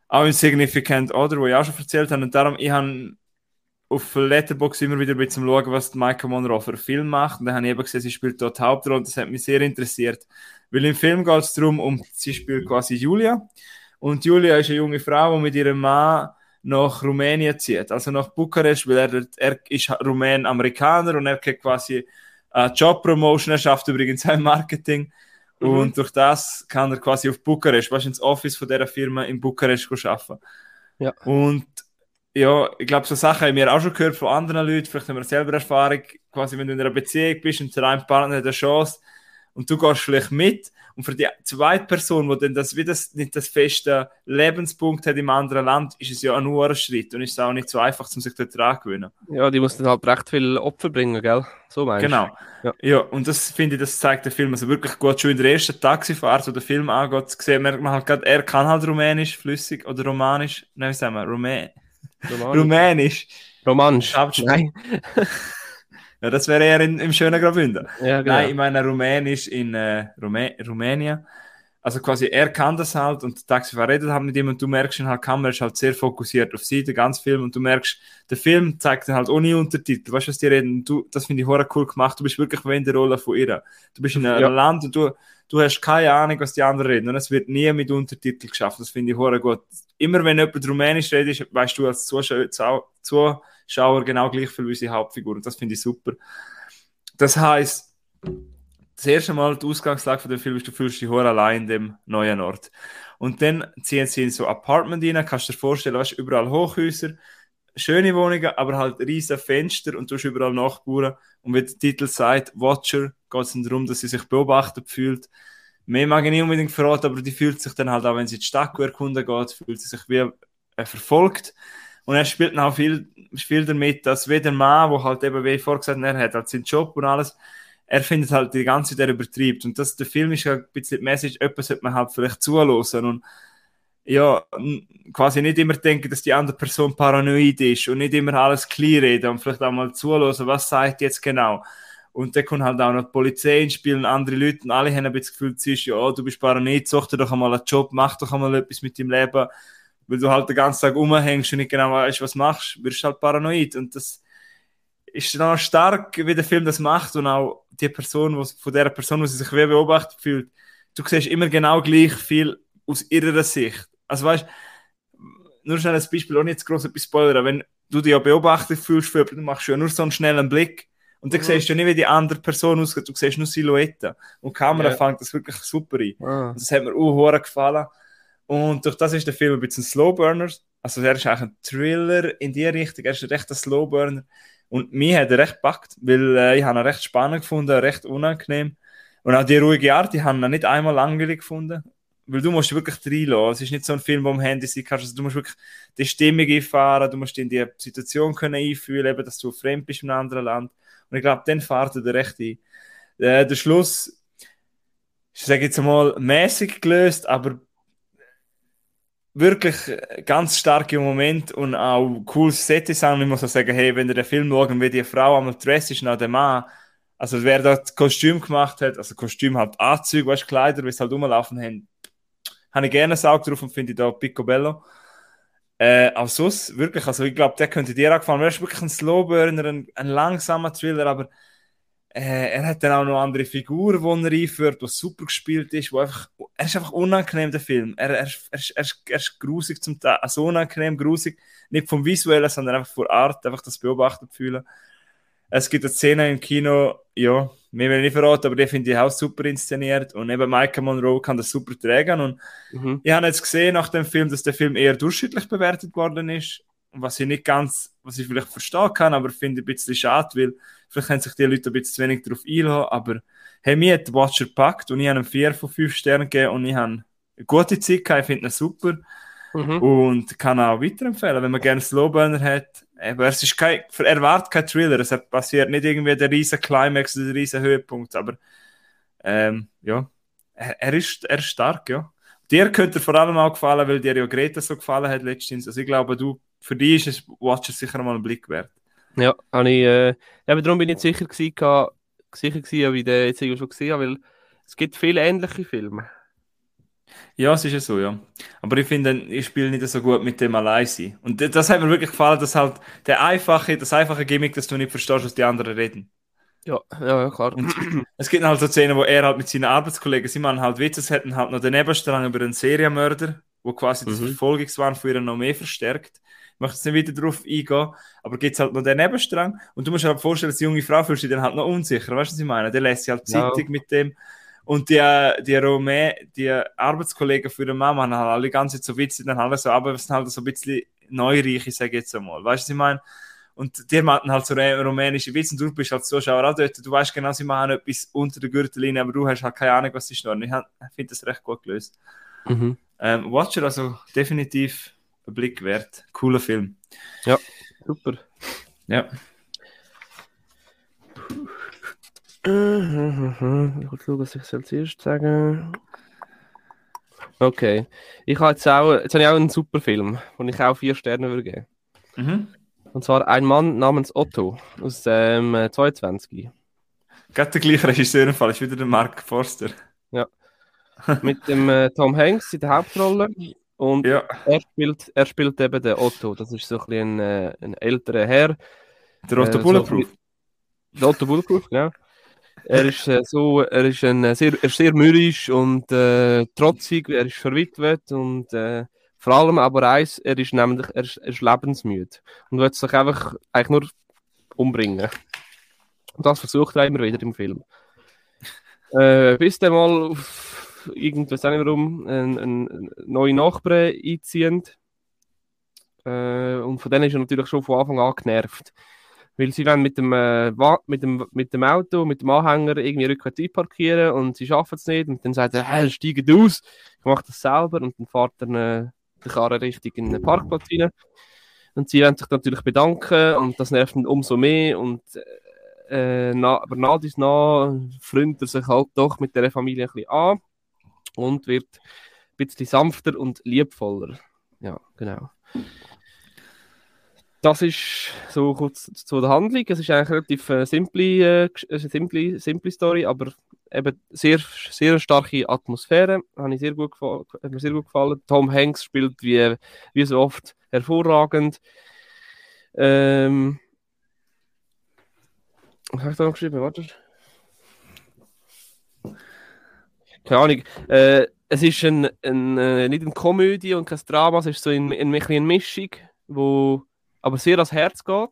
Auch in Significant Other, wo ich auch schon erzählt habe. Und darum, ich habe auf Letterboxd immer wieder ein bisschen schauen, was Michael Monroe für einen Film macht. Und dann habe ich eben gesehen, sie spielt dort Hauptrolle und das hat mich sehr interessiert. Weil im Film geht es darum, um, sie spielt quasi Julia. Und Julia ist eine junge Frau, die mit ihrem Mann nach Rumänien zieht, also nach Bukarest, weil er, er ist Rumän-Amerikaner und er kriegt quasi eine Job-Promotion, er schafft übrigens im Marketing. Mhm. Und durch das kann er quasi auf Bukarest, du, ins Office von dieser Firma in Bukarest arbeiten. Ja. Und ja, ich glaube, so Sachen haben wir auch schon gehört von anderen Leuten. Vielleicht haben wir selber Erfahrung, quasi, wenn du in einer Beziehung bist und der eine Partner hat eine Chance und du gehst vielleicht mit. Und für die zweite Person, die dann das, wie das nicht das feste Lebenspunkt hat im anderen Land, ist es ja ein Schritt und ist es auch nicht so einfach, um sich dort dran zu gewöhnen. Ja, die muss dann halt recht viel Opfer bringen, gell? So meinst du? Genau. Ja. Ja. und das finde ich, das zeigt der Film also wirklich gut. Schon in der ersten Taxifahrt, wo der Film angeht, sehen merkt man halt gerade, er kann halt Rumänisch, flüssig oder Romanisch, nein, wie sagen wir, Rumä Romanisch. Rumänisch. Romansch. Nein. [laughs] Ja, das wäre eher in, im schönen Graubünden. Ja, genau. Nein, ich meine Rumänisch in äh, Rumä Rumänien. Also quasi, er kann das halt und der Taxifahrer redet halt mit ihm und du merkst, in halt, die Kamera ist halt sehr fokussiert auf sie, den ganzen Film und du merkst, der Film zeigt dann halt ohne Untertitel, weißt du, was die reden? Und Du, das finde ich hure cool gemacht, du bist wirklich in der Rolle von ihr. Du bist in einem Ja. Land und du, du hast keine Ahnung, was die anderen reden und es wird nie mit Untertitel geschafft, das finde ich hure gut. Immer wenn jemand Rumänisch redet, weißt du als Zuschauer, genau gleich viel wie unsere Hauptfigur und das finde ich super. Das heißt, das erste Mal die Ausgangslage von dem Film ist, du fühlst dich allein in dem neuen Ort. Und dann ziehen sie in so Apartment rein, kannst dir vorstellen, weißt, überall Hochhäuser, schöne Wohnungen, aber halt riesige Fenster und du hast überall Nachbarn. Und wie der Titel sagt, Watcher, geht es darum, dass sie sich beobachtet fühlt. Mehr mag ich nicht unbedingt verraten, aber die fühlt sich dann halt auch, wenn sie die Stadt erkunden geht, fühlt sie sich wie äh, verfolgt. Und er spielt dann auch viel, viel damit, dass wie der Mann, der halt eben, wie ich vorher gesagt habe, er hat halt seinen Job und alles, er findet halt die ganze Zeit, er übertreibt. Und das, der Film ist ja ein bisschen die Message, etwas sollte man halt vielleicht zuhören und ja, quasi nicht immer denken, dass die andere Person paranoid ist und nicht immer alles clear reden und vielleicht auch mal zuhören, was sagt jetzt genau. Und dann kommt halt auch noch die Polizei ins Spiel und andere Leute und alle haben ein bisschen das Gefühl, ja, du bist paranoid, such dir doch einmal einen Job, mach doch einmal etwas mit deinem Leben, weil du halt den ganzen Tag rumhängst und nicht genau weißt, was machst, wirst du halt paranoid. Und das ist dann auch stark, wie der Film das macht und auch die Person, wo, von der Person, die sich wie beobachtet fühlt, du siehst immer genau gleich viel aus ihrer Sicht. Also weißt nur schnell ein Beispiel, ohne jetzt groß etwas spoilern, wenn du dich ja beobachtet fühlst, du machst ja nur so einen schnellen Blick und dann Mhm. siehst du ja nicht, wie die andere Person aussieht, du siehst nur Silhouetten. Und die Kamera Ja. fängt das wirklich super ein. Ah. Das hat mir auch gefallen. Und durch das ist der Film ein bisschen Slowburner. Also er ist eigentlich ein Thriller in die Richtung. Er ist ein Slowburner. Und mich hat er recht gepackt, weil äh, ich habe ihn recht spannend gefunden, recht unangenehm. Und auch die ruhige Art, ich habe ihn nicht einmal langweilig gefunden. Weil du musst wirklich reinlassen. Es ist nicht so ein Film, wo am Handy sein kannst. Also du musst wirklich die Stimmung einfahren, du musst dich in die Situation können einfühlen, eben, dass du fremd bist in einem anderen Land. Und ich glaube, dann fährt er recht ein. Äh, der Schluss, ich sage jetzt mal, mäßig gelöst, aber wirklich ganz starke Moment und auch cooles Set-Design. Ich muss auch sagen, hey, wenn ihr den Film schaut, wie die Frau einmal dressed ist, nach dem Mann, also wer das Kostüm gemacht hat, also Kostüm halt Anzüge, weißt Kleider, wie sie halt rumlaufen haben, habe ich gerne ein Auge drauf und finde da picobello. Äh, auch sonst, wirklich, also ich glaube, der könnte dir auch gefallen. Er ist wirklich ein Slowburner, ein, ein langsamer Thriller, aber äh, er hat dann auch noch andere Figuren, die er einführt, was super gespielt ist, wo einfach, er ist einfach unangenehm, der Film. Er, er, ist- er, er, er ist grusig zum Teil, also unangenehm, grusig, nicht vom Visuellen, sondern einfach von Art, einfach das Beobachtet fühlen. Es gibt eine Szene im Kino, ja, mir will ich nicht verraten, aber die finde ich auch super inszeniert und eben Michael Monroe kann das super tragen und Mhm. ich habe jetzt gesehen nach dem Film, dass der Film eher durchschnittlich bewertet worden ist. was ich nicht ganz, was ich vielleicht verstehen kann, aber finde ein bisschen schade, weil vielleicht haben sich die Leute ein bisschen zu wenig darauf einlassen, aber hey, mir hat Watcher gepackt und ich habe ihm 4 von 5 Sternen gegeben und ich habe eine gute Zeit gehabt, ich finde ihn super Mhm. und kann auch weiterempfehlen, wenn man gerne Slowburner hat. Aber es ist kein, erwartet kein Thriller, es passiert nicht irgendwie der riesen Climax oder der riesen Höhepunkt, aber ähm, ja, er, er, ist, er ist stark, ja. Dir könnte er vor allem auch gefallen, weil dir ja Greta so gefallen hat letztens. Also ich glaube, du, für dich ist es Watcher sicher mal einen Blick wert. Ja, habe ich, äh, eben darum bin ich nicht sicher gewesen, sicher gewesen, ich den jetzt schon gesehen habe, weil es gibt viele ähnliche Filme. Ja, es ist ja so, ja. Aber ich finde, ich spiele nicht so gut mit dem allein sein. Und das, das hat mir wirklich gefallen, dass halt der einfache, das einfache Gimmick, dass du nicht verstehst, was die anderen reden. Ja, ja, ja, klar. Und es gibt halt so Szenen, wo er halt mit seinen Arbeitskollegen, sie machen halt Witze, es hätten halt noch den Nebenstrang über einen Serienmörder, wo quasi das Mhm. Verfolgungswahn von ihr noch mehr verstärkt. Ich möchte jetzt nicht wieder darauf eingehen, aber gibt es halt noch den Nebenstrang und du musst dir halt vorstellen, dass die junge Frau fühlt sich dann halt noch unsicher, weißt du, was ich meine? Der lässt sich halt Ja. Zeitung mit dem und die, die Romä, die Arbeitskollegen für den Mann haben halt alle ganz so Witze, dann halt so, aber es sind halt so ein bisschen neureiche, sage ich jetzt einmal, weißt du, was ich meine? Und die machen halt so rumänische Witze und du bist halt Zuschauer auch dort. Du weißt genau, sie machen etwas unter der Gürtellinie, aber du hast halt keine Ahnung, was sie schnurren. Ich finde das recht gut gelöst. Mhm. Ähm, Watcher, also definitiv ein Blick wert. Cooler Film. Super. Ja. Mhm. Ich schauen, was ich erstes sagen Okay. Ich habe jetzt auch, jetzt habe ich auch einen super Film, den ich auch vier Sterne würde geben. Mhm. Und zwar ein Mann namens Otto aus dem äh, 22. Gerade der gleiche Regisseur im Fall, ist wieder der Mark Forster. Mit dem äh, Tom Hanks in der Hauptrolle. Und Ja. er spielt, er spielt eben den Otto. Das ist so ein, bisschen ein, äh, ein älterer Herr. Der Otto Äh, Bulletproof. Der Otto Bulletproof, genau. Er ist äh, so, er ist ein äh, sehr, er ist sehr mürrisch und äh, trotzig, er ist verwitwet und äh, vor allem aber eins, er ist nämlich, er ist, er ist lebensmüde und will sich einfach eigentlich nur umbringen. Und das versucht er immer wieder im Film. Äh, bis dann mal auf irgendwas auch nicht warum ein, ein, ein neue Nachbarn einziehen. Äh, und von denen ist er natürlich schon von Anfang an genervt. Weil sie wollen mit dem, äh, mit dem, mit dem Auto, mit dem Anhänger irgendwie rückwärts einparkieren und sie schaffen es nicht. Und dann sagt er, hey, steigt aus, ich mache das selber. Und dann fährt er äh, die Karre richtig in den Parkplatz rein. Und sie wollen sich natürlich bedanken und das nervt ihn umso mehr. Und äh, na, aber nach dies nach freundet er sich halt doch mit der Familie ein bisschen an und wird ein bisschen sanfter und liebvoller. Ja, genau. Das ist so kurz zu der Handlung. Es ist eigentlich eine relativ äh, simple, äh, simple, simple Story, aber eben sehr, sehr starke Atmosphäre. Habe ich sehr gut hat mir sehr gut gefallen. Tom Hanks spielt wie, wie so oft hervorragend. Ähm, was habe ich da noch geschrieben? Warte. Keine Ahnung. Äh, es ist ein, ein, äh, nicht eine Komödie und kein Drama, es ist so ein, ein, ein eine Mischung, wo aber sehr ans Herz geht.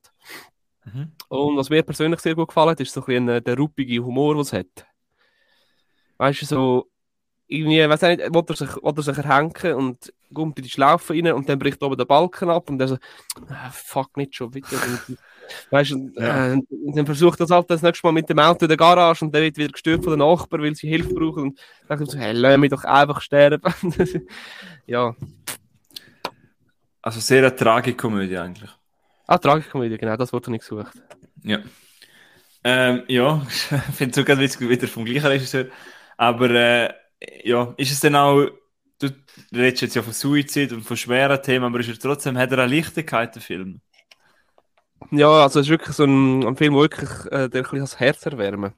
Mhm. Und was mir persönlich sehr gut gefallen hat, ist so ein bisschen äh, der ruppige Humor, den es hat. Weißt du, so irgendwie, weiß nicht, will er sich, will er sich erhängen und kommt in die Schlaufe rein und dann bricht oben der Balken ab und dann so, ah, fuck, nicht schon wieder. [laughs] Weißt du, Ja. äh, und dann versucht das halt das nächste Mal mit dem Auto in der Garage und dann wird wieder gestört von den Nachbarn, weil sie Hilfe brauchen und dann sagt er so, hey, lass mich doch einfach sterben. [laughs] ja, Also sehr eine Tragikomödie eigentlich. ah, Tragikomödie, genau, das wurde nicht gesucht. Ja. Ähm, ja, [laughs] ich finde es sogar witzig, wieder vom gleichen Regisseur. Aber äh, ja, ist es denn auch, du redest jetzt ja von Suizid und von schweren Themen, aber ist er trotzdem, hat er eine Leichtigkeit, der Film? Ja, also es ist wirklich so ein, ein Film, der wirklich äh, der ein bisschen das Herz erwärmen.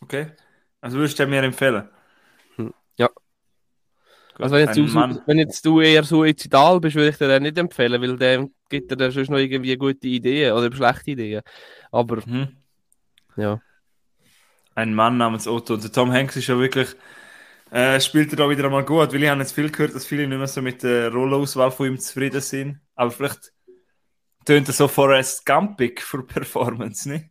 Okay? Also würdest du mir empfehlen? Gut, Also wenn jetzt, du, wenn jetzt du eher suizidal bist, würde ich dir den nicht empfehlen, weil der gibt dir dann sonst noch irgendwie gute Ideen oder schlechte Ideen. Aber Mhm. ja. Ein Mann namens Otto. Und der Tom Hanks ist ja wirklich, äh, spielt er da wieder einmal gut, weil ich habe jetzt viel gehört, dass viele nicht mehr so mit der Rollauswahl von ihm zufrieden sind. Aber vielleicht tönt er so Forrest Gumpig für Performance, nicht?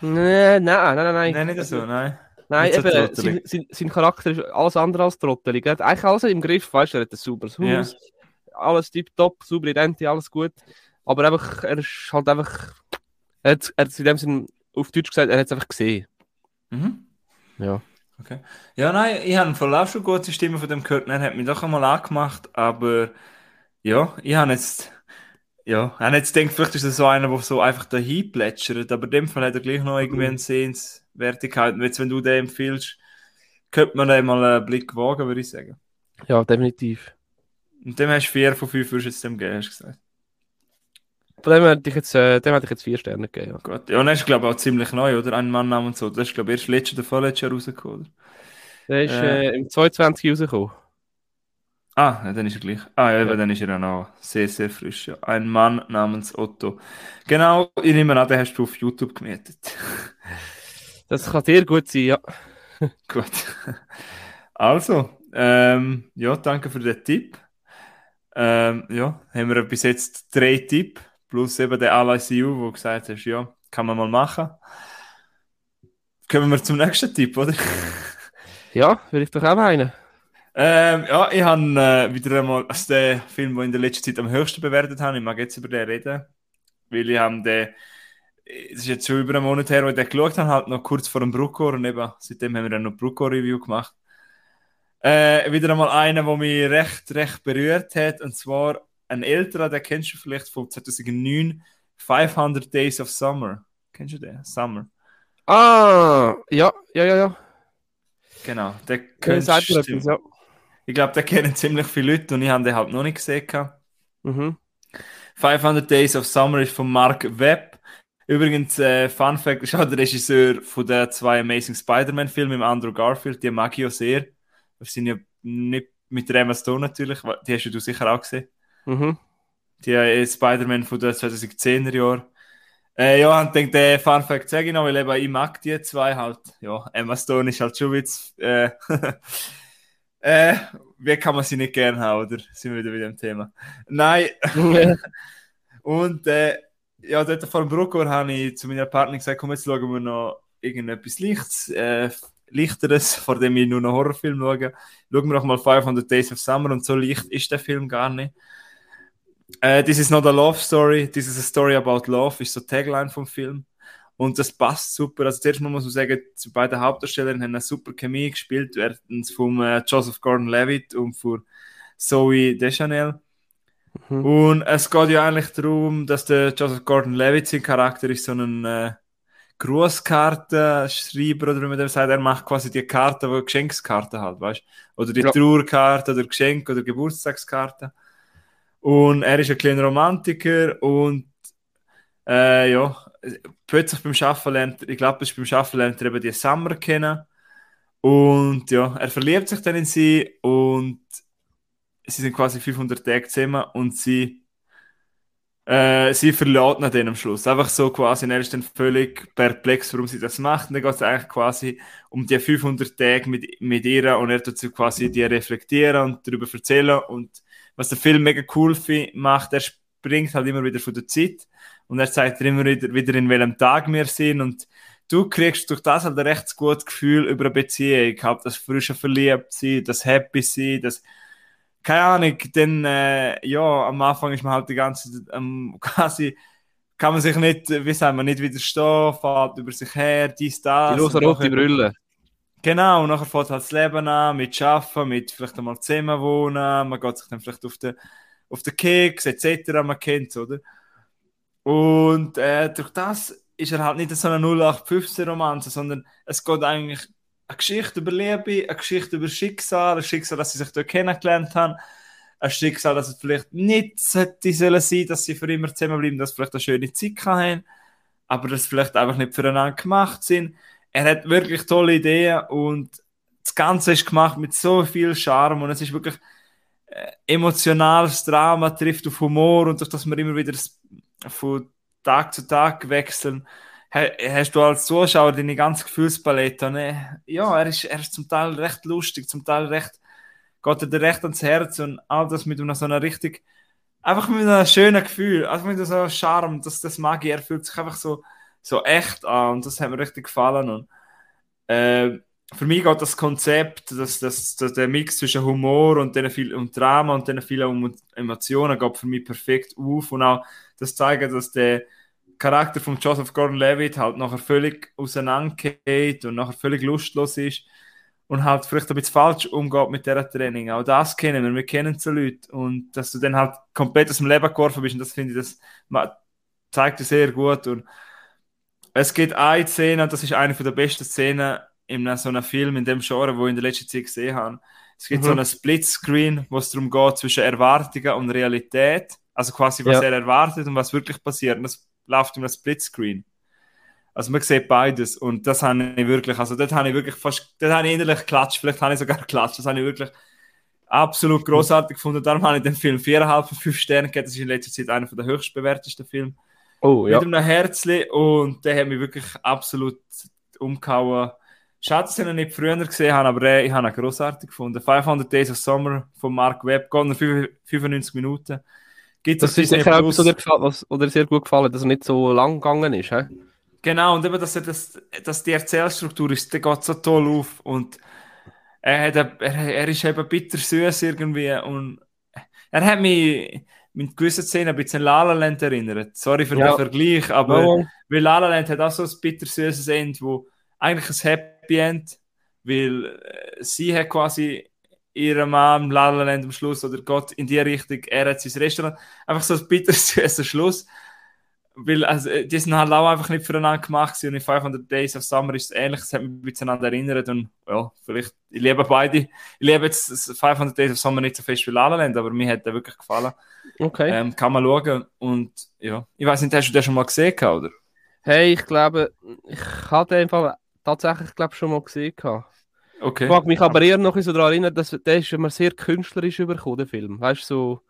Nein, nein, nein, nein. Nein, Nein, nicht so, nein. Nein, eben, sein, sein, sein Charakter ist alles andere als trottelig. Er hat eigentlich alles im Griff, weißt du, er hat ein sauberes. Haus, alles tipptopp, saubere Rente, alles gut. Aber einfach, er ist halt einfach, er hat, er hat in dem Sinne auf Deutsch gesagt, er hat es einfach gesehen. Mhm. Ja. Okay. Ja, nein, ich habe voll auch schon gute Stimme von dem gehört. Er hat mich doch einmal angemacht, aber ja, ich habe jetzt, ja, ich habe jetzt gedacht, vielleicht ist das so einer, der so einfach dahin plätschert, aber in dem Fall hat er gleich noch irgendwie eine Sehenswertigkeit. Und jetzt, wenn du den empfiehlst, könnte man dem mal einen Blick wagen, würde ich sagen. Ja, definitiv. Und dem hast du vier von fünf, würdest du jetzt dem geben, hast du gesagt. Von dem hätte ich jetzt, äh, dem hätte ich jetzt vier Sterne gegeben. Ja. Gut. Ja, und er ist, glaube ich, auch ziemlich neu, oder? Ein Mann namens so. Das ist, glaube ich, erst letztes oder vorletztes Jahr rausgekommen, oder? Der ist Äh. äh, im 22 rausgekommen. Ah, ja, dann ist er gleich. Ah, ja, Ja. dann ist er ja noch sehr, sehr frisch. Ja. Ein Mann namens Otto. Genau, ich nehme an, den hast du auf YouTube gemietet. [laughs] Das kann sehr gut sein, ja. [laughs] Gut. Also, ähm, ja, danke für den Tipp. Ähm, ja, haben wir bis jetzt drei Tipp plus eben der LICU, wo du gesagt hast, ja, kann man mal machen. Kommen wir zum nächsten Tipp, oder? [laughs] Ja, will ich doch auch meinen. Ähm, ja, ich habe äh, wieder einmal also den Film, den ich in der letzten Zeit am höchsten bewertet habe. Ich mag jetzt über den reden, weil ich habe den, es ist jetzt schon über einen Monat her, wo ich den geschaut habe, halt noch kurz vor dem Bruckor und eben seitdem haben wir dann noch Bruckor-Review gemacht. Äh, wieder einmal einer, der mich recht, recht berührt hat, und zwar ein älterer, den kennst du vielleicht von 2009, 500 Days of Summer. Kennst du den? Summer. Ah, ja, ja, ja, ja. Genau, der etwas, ja. Ich glaube, den kennen ziemlich viele Leute und ich habe den halt noch nicht gesehen. Mhm. 500 Days of Summer ist von Mark Webb. Übrigens, äh, Fun Fact, ist auch der Regisseur von den zwei Amazing Spider-Man-Filmen mit Andrew Garfield. Die mag ich auch sehr. Das sind ja nicht mit der Emma Stone natürlich, die hast du sicher auch gesehen. Mhm. Die äh, Spider-Man von den 2010er Jahren. Äh, ja, und denke, den Fun Fact sage ich noch, weil eben ich mag die zwei halt. Ja, Emma Stone ist halt schon jetzt, äh, [laughs] äh, wie kann man sie nicht gern haben, oder? Sind wir wieder bei dem Thema. Nein, [laughs] und äh, ja, dort vor dem Bruckor habe ich zu meiner Partnerin gesagt, komm, jetzt schauen wir noch irgendetwas Lichts, äh, Lichteres, vor dem ich nur noch Horrorfilm schaue. Schauen wir doch mal 500 Days of Summer und so leicht ist der Film gar nicht. Äh, this is not a love story, this is a story about love, ist so Tagline vom Film. Und das passt super. Also zuerst mal muss man sagen, die beiden Hauptdarsteller haben eine super Chemie gespielt, erstens vom äh, Joseph Gordon-Levitt und von Zoe Deschanel. Mhm. Und es geht ja eigentlich darum, dass der Joseph Gordon-Levitt, sein Charakter ist so ein äh, Grußkartenschreiber oder wie man das sagt, er macht quasi die Karten, die Geschenkskarten halt, weißt Oder die Ja. Trauerkarte oder Geschenk- oder Geburtstagskarten. Und er ist ein kleiner Romantiker und äh, ja, plötzlich beim Schaffen lernt, ich glaube, beim Schaffen lernt er eben die Summer kennen. Und ja, er verliebt sich dann in sie und sie sind quasi 500 Tage zusammen und sie, äh, sie verlässt nach dem am Schluss. Einfach so quasi, und er ist dann völlig perplex, warum sie das macht. Und dann geht es eigentlich quasi um die 500 Tage mit, mit ihr und er tut sie quasi die reflektieren und darüber erzählen. Und was der Film mega cool macht, er springt halt immer wieder von der Zeit und er zeigt dir immer wieder, wieder in welchem Tag wir sind und du kriegst durch das halt ein recht gutes Gefühl über eine Beziehung, halt das frische Verliebtsein, das Happy sein, das keine Ahnung, dann äh, ja, am Anfang ist man halt die ganze Zeit ähm, [laughs] quasi kann man sich nicht, wie sagen wir, nicht widerstehen, fährt über sich her, dies, das. Die und rote Brille. Genau, und nachher fängt halt das Leben an, mit Arbeiten, mit vielleicht einmal zusammen wohnen, man geht sich dann vielleicht auf den, auf den Keks, etc., man kennt oder? Und äh, durch das ist er halt nicht so eine 0815-Romanze, sondern es geht eigentlich eine Geschichte über Liebe, eine Geschichte über Schicksal, ein Schicksal, dass sie sich dort kennengelernt haben, ein Schicksal, dass es vielleicht nicht sollte sollen sein, dass sie für immer zusammenbleiben, dass sie vielleicht eine schöne Zeit haben, aber dass sie vielleicht einfach nicht füreinander gemacht sind. Er hat wirklich tolle Ideen und das Ganze ist gemacht mit so viel Charme und es ist wirklich äh, emotionales Drama, trifft auf Humor und durch das wir immer wieder von Tag zu Tag wechseln, hast du als Zuschauer deine ganze Gefühlspalette. Ne? Ja, er ist, er ist zum Teil recht lustig, zum Teil recht, geht er dir recht ans Herz und all das mit einer so einer richtig, einfach mit einem schönen Gefühl, einfach mit so einem Charme, das, das mag ich, er fühlt sich einfach so, so echt an und das hat mir richtig gefallen und äh, für mich geht das Konzept, dass, dass, dass der Mix zwischen Humor und, viel, und Drama und den vielen Emotionen geht für mich perfekt auf und auch das zeigt, dass der Charakter von Joseph Gordon-Levitt halt nachher völlig auseinandergeht und nachher völlig lustlos ist und halt vielleicht ein bisschen falsch umgeht mit dieser Training. Auch das kennen wir, wir kennen so Leute und dass du dann halt komplett aus dem Leben geworfen bist und das finde ich, das zeigt dir sehr gut und es gibt eine Szene, das ist eine der besten Szenen in so einem Film, in dem Genre, wo ich in der letzten Zeit gesehen habe. Es gibt mhm. so einen Splitscreen, wo es darum geht, zwischen Erwartungen und Realität. Also quasi, was ja. er erwartet und was wirklich passiert. Und das läuft in einem Splitscreen. Also man sieht beides und das habe ich wirklich, also dort habe ich wirklich fast, dort habe ich innerlich geklatscht, vielleicht habe ich sogar geklatscht, das habe ich wirklich absolut großartig gefunden. Darum habe ich den Film 4,5 von 5 Sternen gegeben. Das ist in letzter Zeit einer der höchst bewertesten Filme. Oh, ja. Mit einem Herzli und der hat mich wirklich absolut umgehauen. Schade, dass ich ihn nicht früher gesehen habe, aber ich habe ihn großartig gefunden. 500 Days of Summer von Mark Webb, geht noch 95 Minuten. Gibt das ist sicher etwas, was, oder sehr gut gefallen, dass er nicht so lang gegangen ist. He? Genau, und eben, dass, er das, dass die Erzählstruktur ist, der geht so toll auf und er, hat, er, er ist eben bitter süß irgendwie und er hat mich mit gewissen Szenen ein bisschen La La Land erinnert. Sorry für ja. den Vergleich, aber ja. weil La La Land hat auch so ein bitter süßes Ende, wo eigentlich ein Happy End, weil äh, sie hat quasi ihrem Mann La La Land am Schluss oder Gott in die Richtung, er hat sein Restaurant, einfach so ein bitter süßer Schluss weil also, äh, die sind halt auch einfach nicht füreinander gemacht und in 500 Days of Summer ist es ähnlich, es hat mich ein bisschen an erinnert und ja, vielleicht, ich liebe beide, ich liebe jetzt 500 Days of Summer nicht so fest wie La La Land, aber mir hat der wirklich gefallen. Okay. Ähm, kann man schauen und ja, ich weiß nicht, hast du den schon mal gesehen, oder? Hey, ich glaube, ich hatte einfach tatsächlich, glaube schon mal gesehen. Okay. Ich mag mich aber eher noch so daran erinnern, dass der ist immer sehr künstlerisch übergekommen, der Film. Weißt du, so.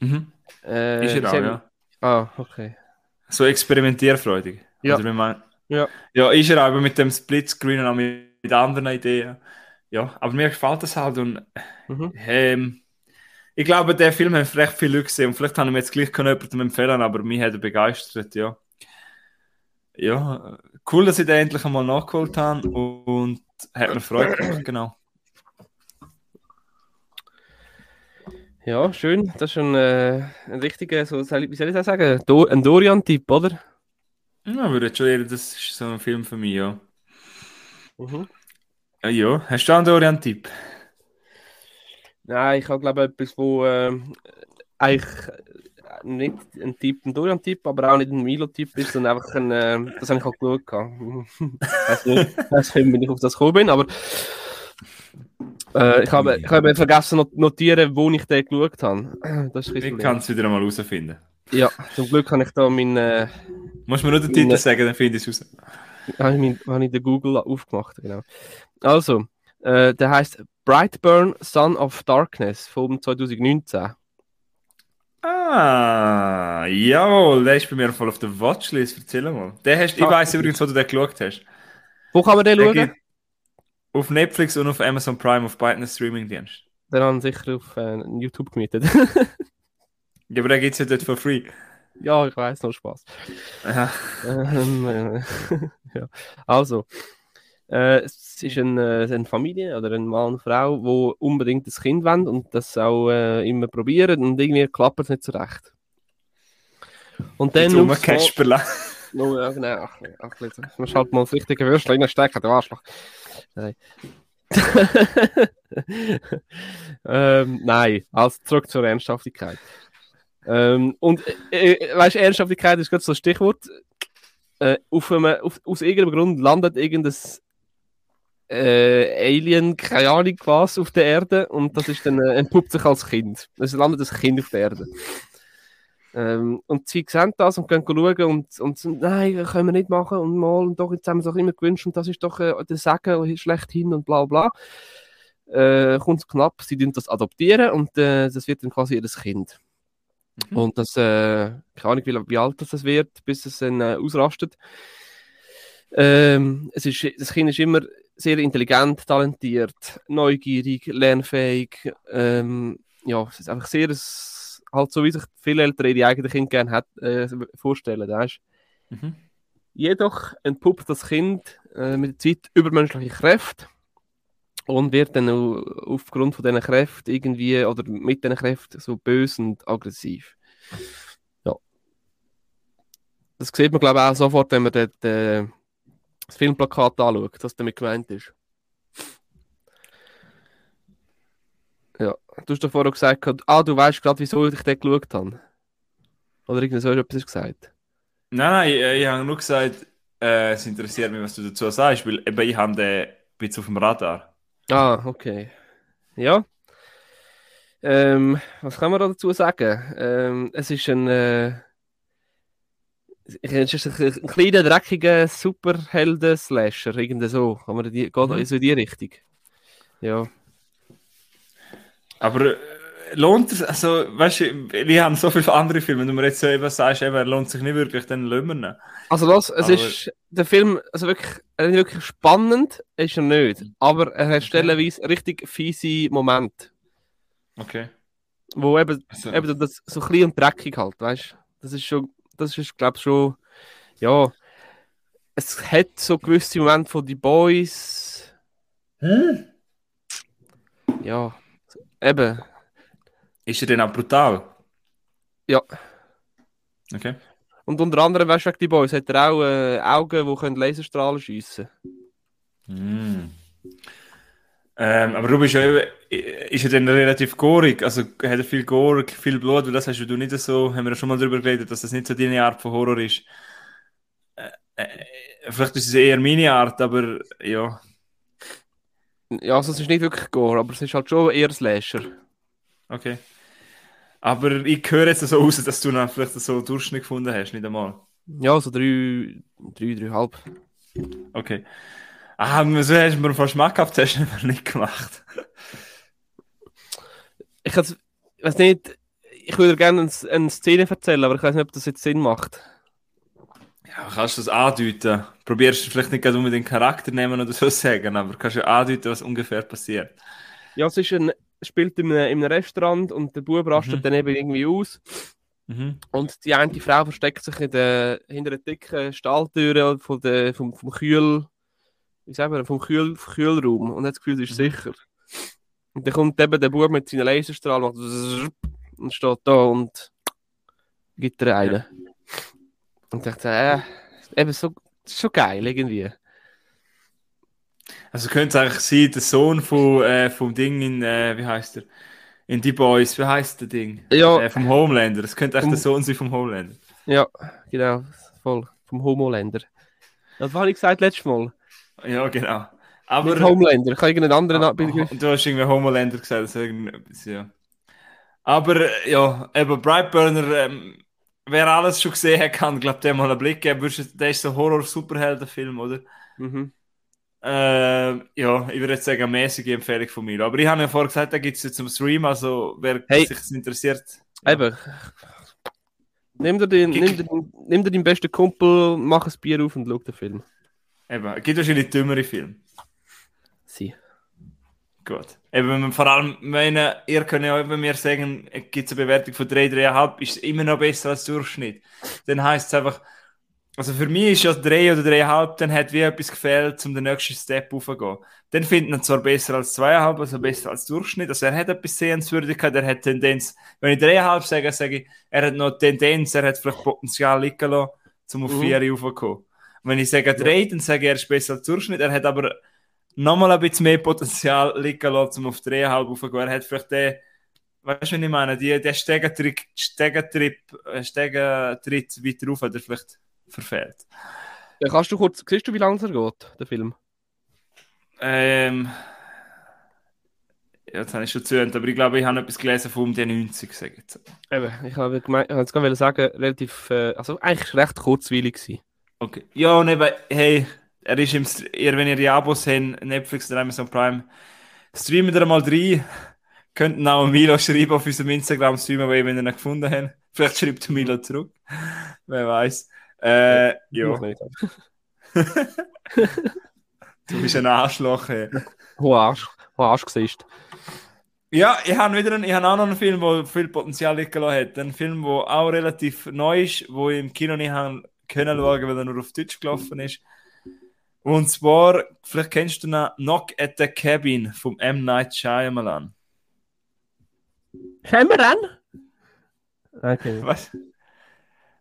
Mhm. Äh, ist er auch, ja. Ah, okay. So experimentierfreudig. Ja. Also, mein, ja. ja, ist er auch mit dem Splitscreen und auch mit, mit anderen Ideen. Ja, aber mir gefällt das halt und mhm. ähm, ich glaube, der Film hat recht viel Leute gesehen und vielleicht haben wir jetzt gleich jemandem empfehlen, aber mich hat er begeistert, ja. Ja, cool, dass ich den endlich einmal nachgeholt habe und hat mir Freude [clears throat] gemacht, genau. Ja, schön. Das ist ein, äh, ein richtiger, so, wie soll ich das sagen, Do ein Dorian-Tipp, oder? Ja, würde jetzt schon eher, das ist so ein Film für mich, ja. Mhm. Ja, ja. Hast du einen Dorian-Tipp? Nein, ich habe glaube etwas, wo äh, eigentlich nicht ein Tipp, ein Dorian-Tipp, aber auch nicht ein Milo-Tipp ist, sondern einfach ein, äh, das habe ich auch geschaut. ich [laughs] weiß nicht, wie ich auf das gekommen bin, aber äh, ich, habe, ich habe vergessen zu notieren, wo ich den geschaut habe. Das ist ich kann es wieder einmal herausfinden. Ja, zum Glück habe ich da meinen. Äh, Musst du mir nur den Titel sagen, dann finde ich es raus. Habe ich, mein, habe ich den Google aufgemacht, genau. Also, äh, der heißt Brightburn Son of Darkness von 2019. Ah, jawohl, der ist bei mir voll auf der Watchlist. Erzähl mal. Der hast, ich weiß übrigens, wo du den geschaut hast. Wo kann man den der schauen? Auf Netflix und auf Amazon Prime, auf beiden Streamingdiensten. Den haben sicher auf äh, YouTube gemietet. ja, aber da gibt es ja dort for free. Ja, ich weiß, noch Spaß. Ja. Ähm, äh, [laughs] ja. Also, äh, es ist eine, äh, eine, Familie oder ein Mann und Frau, die unbedingt das Kind wollen und das auch äh, immer probieren und irgendwie klappt es nicht so recht. Und dann. Um Kasperle. No, ja, genau. Ach, ach, ach, man schaltet mal das richtige Würstchen reinstecken, der Arschloch. Nein. [laughs] ähm, nein, also zurück zur Ernsthaftigkeit. Ähm, und äh, äh weißt du, Ernsthaftigkeit ist gerade so ein Stichwort. Äh, auf einem, auf, aus irgendeinem Grund landet irgendein äh, Alien, keine Ahnung was, auf der Erde und das ist dann, äh, entpuppt sich als Kind. Es landet ein Kind auf der Erde. Ähm, und sie sehen das und gehen schauen und, und nein, das können wir nicht machen und mal und doch, jetzt haben wir es auch immer gewünscht und das ist doch äh, der Sagen schlechthin und bla bla. Äh, kommt es knapp, sie das adoptieren und äh, das wird dann quasi ihr Kind. Mhm. Und das, äh, keine Ahnung, wie, wie alt das wird, bis es dann äh, ausrastet. Ähm, es ist, das Kind ist immer sehr intelligent, talentiert, neugierig, lernfähig. Ähm, ja, es ist einfach sehr halt so, wie sich viele Eltern ihre eigenen Kinder gerne hat, äh, vorstellen, weißt mhm. Jedoch entpuppt das Kind äh, mit der Zeit übermenschliche Kräfte und wird dann au- aufgrund von diesen Kräften irgendwie oder mit diesen Kräften so böse und aggressiv. Ja. Das sieht man, glaube ich, auch sofort, wenn man dort, äh, das Filmplakat anschaut, was damit gemeint ist. Ja, du hast doch vorher gesagt, ah, du weißt gerade, wieso ich den geschaut habe. Oder irgend so etwas hast du gesagt. Nein, nein, ich, ich habe nur gesagt, äh, es interessiert mich, was du dazu sagst, weil eben ich habe den bisschen auf dem Radar. Ah, okay. Ja. Ähm, was kann man da dazu sagen? Ähm, es ist ein, äh, es ist ein, ein kleiner, dreckiger Superhelden-Slasher, irgendwie so. Kann man die, geht Mhm. so in die Richtung. Ja. Aber äh, lohnt es, also, weißt du, wir haben so viele andere Filme, wenn du mir jetzt so eben sagst, eben, er lohnt sich nicht wirklich, dann lassen wir. Also los, es Aber- ist der Film, also wirklich, er ist wirklich spannend ist er nicht, aber er hat stellenweise richtig fiese Momente, Okay. wo eben, Also, eben das so klein und dreckig halt, weißt? Das ist schon, das ist glaube ich schon, ja, es hat so gewisse Momente von die Boys, Hm? ja, eben, Ist er denn auch brutal? Ja. Okay. und unter anderem, weißt du, die Boys hat er auch äh, Augen, die können Laserstrahlen schiessen. Hm. Ähm, aber du bist ja eben, ist er denn relativ gorig? Also hat er viel Gore, viel Blut? Weil das hast du nicht so, haben wir ja schon mal darüber geredet, dass das nicht so deine Art von Horror ist. Äh, äh, vielleicht ist es eher meine Art, aber ja. Ja, also es ist nicht wirklich Gore, aber es ist halt schon eher Slasher. Okay. Aber ich höre jetzt so raus, dass du dann vielleicht so einen Durchschnitt gefunden hast, nicht einmal. Ja, so drei, drei, dreieinhalb. Okay. Ah, so hast du mir fast schmackhaft, hast du nicht gemacht. Ich weiß nicht, ich würde gerne eine, eine Szene erzählen, aber ich weiß nicht, ob das jetzt Sinn macht. Ja, kannst du das andeuten? Probierst du vielleicht nicht unbedingt Charakter nehmen oder so [laughs] sagen, aber kannst du andeuten, was ungefähr passiert. Ja, es ist ein, spielt in einem, in einem Restaurant und der Bub rastet Mhm. dann eben irgendwie aus Mhm. und die eine Frau versteckt sich in der, hinter der dicken Stahltür von der, vom, vom Kühl, wie sagen wir, vom Kühl, Kühlraum und hat das Gefühl, sie ist Mhm. sicher. Und dann kommt eben der Bub mit seinen Laserstrahlen zzzz und steht da und gibt ihr einen. Und ich dachte, äh, eben so, das ist schon geil irgendwie. Also könnte es eigentlich sein, der Sohn von, äh, vom Ding in, äh, wie heißt er? In Die Boys, wie heißt der Ding? Ja. Äh, vom Homelander. Es könnte echt der Sohn sein vom Homelander. Ja, genau, voll. Vom Homoländer. Das habe ich gesagt letztes Mal. Ja, genau. Aber Nicht Homeländer. Ich habe irgendeinen anderen Ah, Begriff. Du hast irgendwie Homelander gesagt, also irgendetwas, ja. Aber äh, ja, eben Brightburner, ähm, wer alles schon gesehen hat, kann, glaube ich, dem mal einen Blick geben. Der ist so ein Horror-Superheldenfilm, oder? Mhm. Äh, ja, ich würde jetzt sagen, eine mäßige Empfehlung von mir. Aber ich habe ja vorher gesagt, da gibt es jetzt zum Stream, also wer Hey. sich das interessiert. Ja. Eben. Nimm dir, den, nimm, dir, nimm dir deinen besten Kumpel, mach ein Bier auf und schau den Film. Eben, es gibt wahrscheinlich dümmere Filme. Sie. Gut. Eben, vor allem, meine, ihr könnt ja eben mir sagen, gibt es eine Bewertung von 3, 3,5, ist immer noch besser als Durchschnitt. Dann heisst es einfach, also für mich ist ja 3 oder 3,5, dann hat wie etwas gefehlt, um den nächsten Step aufzugehen. Dann findet man zwar besser als 2,5, also besser als Durchschnitt, also er hat etwas Sehenswürdigkeit, er hat Tendenz, wenn ich 3,5 sage, sage ich, er hat noch Tendenz, er hat vielleicht Potenzial liegen lassen, um auf Mhm. 4 raufzukommen. Und wenn ich sage 3, dann sage ich, er ist besser als Durchschnitt, er hat aber nochmal ein bisschen mehr Potenzial liegen lassen, um auf 3,5 raufzugehen. Er hat vielleicht den, weißt du, was ich meine, die, der Stegentrick, Stegentrip, äh, Stegentritt weiter rauf hat er vielleicht verfehlt. Ja, kannst du kurz, siehst du, wie lange es geht, der Film? Ähm, ja, jetzt habe ich schon zugehört, aber ich glaube, ich habe etwas gelesen von um die 90, sage ich jetzt. Eben, ich habe gemeint, ich wollte sagen, relativ, äh, also eigentlich recht kurzweilig gewesen. Okay. Ja, und eben, hey, er ist im, ihr, wenn ihr die Abos habt, Netflix oder Amazon Prime, streamt ihr mal rein. Könnt ihr auch Milo schreiben auf unserem Instagram-Stream, wenn ihr ihn gefunden habt. Vielleicht schreibt Milo zurück. Wer weiß. Äh, ja, [laughs] du bist ein Arschloch. Hey. Hoher Arsch, hoher Arsch siehst. Ja, ich habe wieder einen, ich habe auch noch einen Film, der viel Potenzial liegen lassen hat. Ein Film, der auch relativ neu ist, wo ich im Kino nicht habe können schauen, weil er nur auf Deutsch gelaufen ist. Und zwar, vielleicht kennst du noch Knock at the Cabin vom M. Night Shyamalan. Shyamalan? Okay. Was?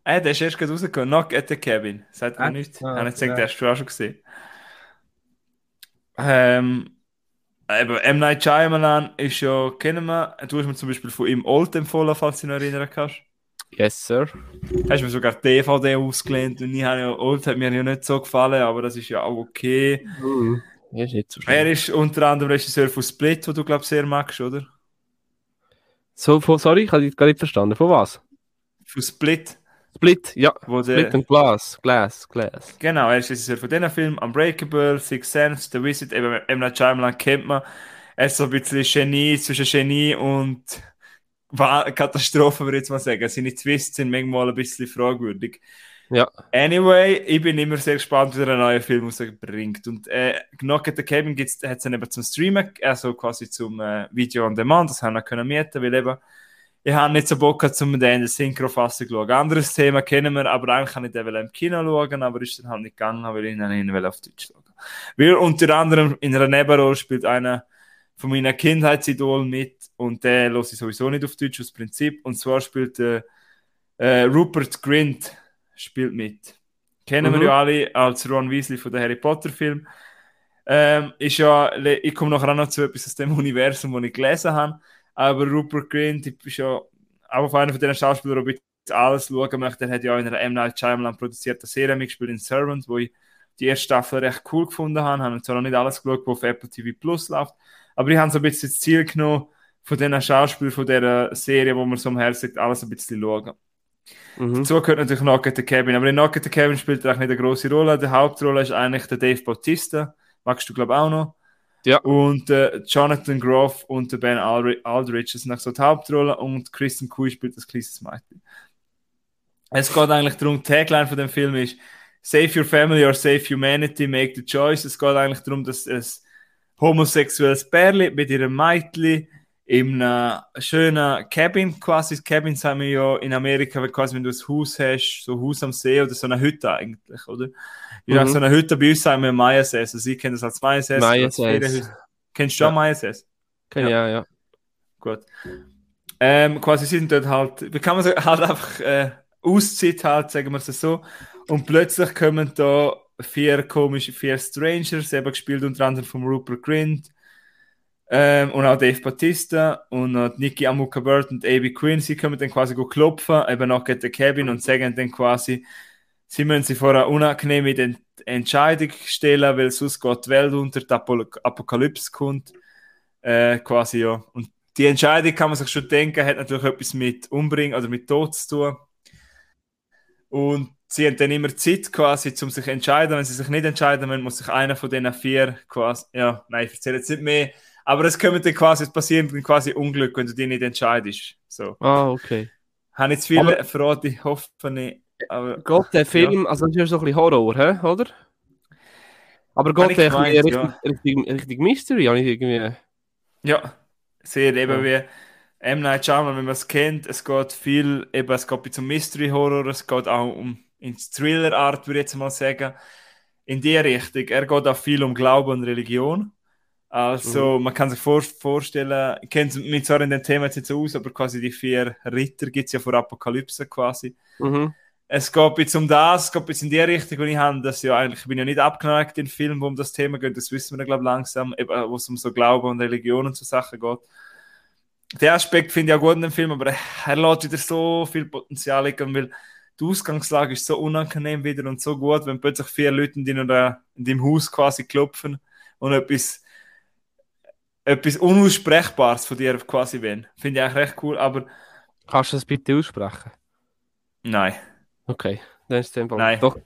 Äh, der ist erst gerade rausgekommen. Knock at the Cabin. Sagt mir Ah, nichts. ah, Ah, ich gesagt, ja. den hast du auch schon gesehen. Ähm, M. Night Shyamalan ist ja, kennen wir, du hast mir zum Beispiel von ihm Old empfohlen, falls du dich noch erinnern kannst. Yes, sir. Hast mir sogar DVD ausgelehnt und ich habe ja, Old hat mir ja nicht so gefallen, aber das ist ja auch okay. Mhm. Ist nicht so Er ist unter anderem Regisseur von Split, wo du, glaube ich, sehr magst, oder? So, von, sorry, ich habe dich gar nicht verstanden. Von was? Von Split, Split, ja. wo Split der... und Glass. Glass, Glass. Genau, er ist Regisseur von diesen Filmen, Unbreakable, Six Sense, The Visit, eben M. Night Shyamalan kennt man. Er ist so ein bisschen Genie, zwischen Genie und Katastrophe, würde ich jetzt mal sagen. Seine Twists sind manchmal ein bisschen fragwürdig. Ja. Anyway, ich bin immer sehr gespannt, wie er einen neuen Film rausbringt. Und äh, Knock at the Cabin hat es dann eben zum Streamen, also quasi zum äh, Video on Demand, das haben wir können mieten, weil eben ich habe nicht so Bock gehabt, um den in der Synchro-Fassung zu schauen. Anderes Thema kennen wir, aber eigentlich kann ich den im Kino schauen, aber ist dann halt nicht gegangen, weil ich ihn ihn auf Deutsch schauen Weil unter anderem in einer Nebenrolle spielt einer von meinen Kindheitsidolen mit und der los ich sowieso nicht auf Deutsch aus Prinzip. Und zwar spielt äh, äh, Rupert Grint spielt mit. Kennen Mhm. wir ja alle als Ron Weasley von der Harry Potter Film. Ähm, ist ja, ich komme nachher auch noch zu etwas aus dem [laughs] Universum, das ich gelesen habe. Aber Rupert Grint ist ja auch einer von den Schauspielern, die jetzt alles schauen möchte. Er hat ja in einer M. Night Shyamalan produzierten Serie mitgespielt in Servant, wo ich die erste Staffel recht cool gefunden habe. Habe zwar noch nicht alles geschaut, was auf Apple TV Plus läuft, aber ich habe so ein bisschen das Ziel genommen, von diesen Schauspielern von dieser Serie, wo man so am Herzen liegt, alles ein bisschen schauen. Mhm. Dazu gehört natürlich Knock at the Cabin, aber in Knock at the Cabin spielt er auch nicht eine große Rolle. Die Hauptrolle ist eigentlich der Dave Bautista, magst du glaube ich auch noch. Ja. Und äh, Jonathan Groff und der Ben Aldri- Aldrich sind so die Hauptrollen und Kristen Cui spielt das kleines Mädchen. Es geht eigentlich darum, die Tagline von dem Film ist Save your family or save humanity, make the choice. Es geht eigentlich darum, dass ein homosexuelles Pärchen mit ihrem Mädchen in einer schönen Cabin quasi. Cabins haben wir ja in Amerika, weil quasi wenn du ein Haus hast, so ein Haus am See oder so eine Hütte eigentlich, oder? Ja, Mhm. so eine Hütte bei uns sagen wir Mayases. Also sie kennen das als als Ferienhütte. Kennst du auch Ja. Mayases? Kenn ich, ja, ja. Gut. Ähm, quasi sind dort halt, wie kann man sagen, [laughs] halt einfach äh, Auszeit halt, sagen wir es so. Und plötzlich kommen da vier komische, vier Strangers, eben gespielt unter anderem von Rupert Grint ähm, und auch Dave Bautista und noch Nikki Amuka und Abby Quinn. Sie kommen dann quasi go klopfen, eben at the Cabin und sagen dann quasi, sie müssen sich vor eine unangenehme Ent- Entscheidung stellen, weil sonst geht die Welt unter, die Apo Apokalypse kommt. Äh, quasi, ja. Und die Entscheidung kann man sich schon denken, hat natürlich etwas mit Umbringen oder mit Tod zu tun. Und sie haben dann immer Zeit quasi, um sich zu entscheiden. Wenn sie sich nicht entscheiden wollen, muss sich einer von diesen vier quasi, ja, nein, ich erzähle jetzt nicht mehr, aber es dann quasi, es passiert dann quasi Unglück, wenn du dich nicht entscheidest. So. Ah, okay. Habe jetzt viele Aber- verraten, ich hoffe nicht. Aber Geht der Film, also das ist ja so ein bisschen Horror, hä? oder? Aber ich der ein gemeint, richtig, richtig, richtig Mystery? Habe ich irgendwie... Ja, sehr eben Ja. wie M. Night Shyamalan, wenn man es kennt, es geht viel, eben, es geht ein bisschen um Mystery Horror, es geht auch um ins Thriller Art, würde ich jetzt mal sagen, in die Richtung. Er geht auch viel um Glaube und Religion. Also man kann sich vor vorstellen, ich kenne mich zwar in dem Thema jetzt nicht so aus, aber quasi die vier Ritter gibt es ja vor Apokalypse quasi. Mhm. Es geht jetzt um das, es geht jetzt in die Richtung, und ich habe das ja eigentlich, ich bin ja nicht abgeneigt in Filmen, wo um das Thema geht, das wissen wir, glaube ich, langsam, wo es um so Glauben und Religion und so Sachen geht. Der Aspekt finde ich auch gut in dem Film, aber er lässt wieder so viel Potenzial liegen, weil die Ausgangslage ist so unangenehm wieder und so gut, wenn plötzlich vier Leute in deinem, in deinem Haus quasi klopfen und etwas, etwas Unaussprechbares von dir quasi wollen. Finde ich eigentlich recht cool, aber Kannst du das bitte aussprechen? nein. Okay, dann ist es. Nein. Doch.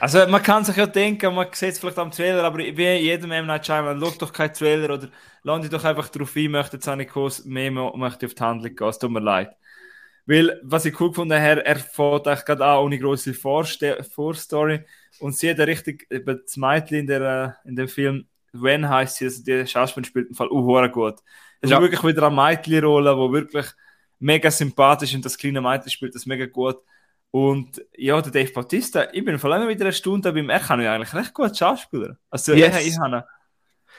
Also man kann sich ja denken, man sieht es vielleicht am Trailer, aber wie jedem M. Night Shyamalan, schaut doch keinen Trailer oder lande doch einfach drauf ein, möchte jetzt nicht groß mehr mo- möchte auf die Handlung gehen, es tut mir leid. Weil, was ich cool gefunden habe, er fährt eigentlich gerade an ohne grosse Vorste Vorstory und sie hat richtig, eben das Mädchen in, der, äh, in dem Film, When heißt sie, also die Schauspielerin spielt im Fall auch gut. Es ist Ja. wirklich wieder eine Mädchenrolle, wo wirklich mega sympathisch und das kleine Mädchen spielt das mega gut. Und ja, der Dave Bautista, ich bin vor allem wieder eine Stunde bei ihm, er kann ja eigentlich recht gut Schauspieler. Also Yes. ich, ich habe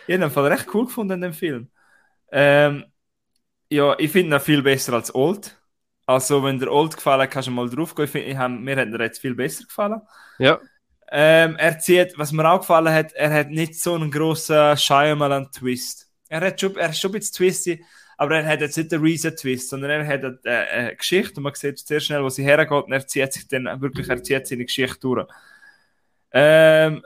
ihn in dem Fall recht cool gefunden in dem Film. Ähm, ja, ich finde ihn viel besser als Old. Also wenn der Old gefallen hat, kannst du mal drauf gehen. Ich find, ich hab, mir hat er jetzt viel besser gefallen. Ja. Ähm, er zieht, was mir auch gefallen hat, er hat nicht so einen grossen Shyamalan-Twist. Er hat schon, er ist schon ein bisschen twisty, aber er hat jetzt nicht den Reason-Twist, sondern er hat eine, eine, Geschichte und man sieht sehr schnell, wo sie hergeht und er zieht sich dann wirklich, er zieht seine Geschichte durch. Ähm,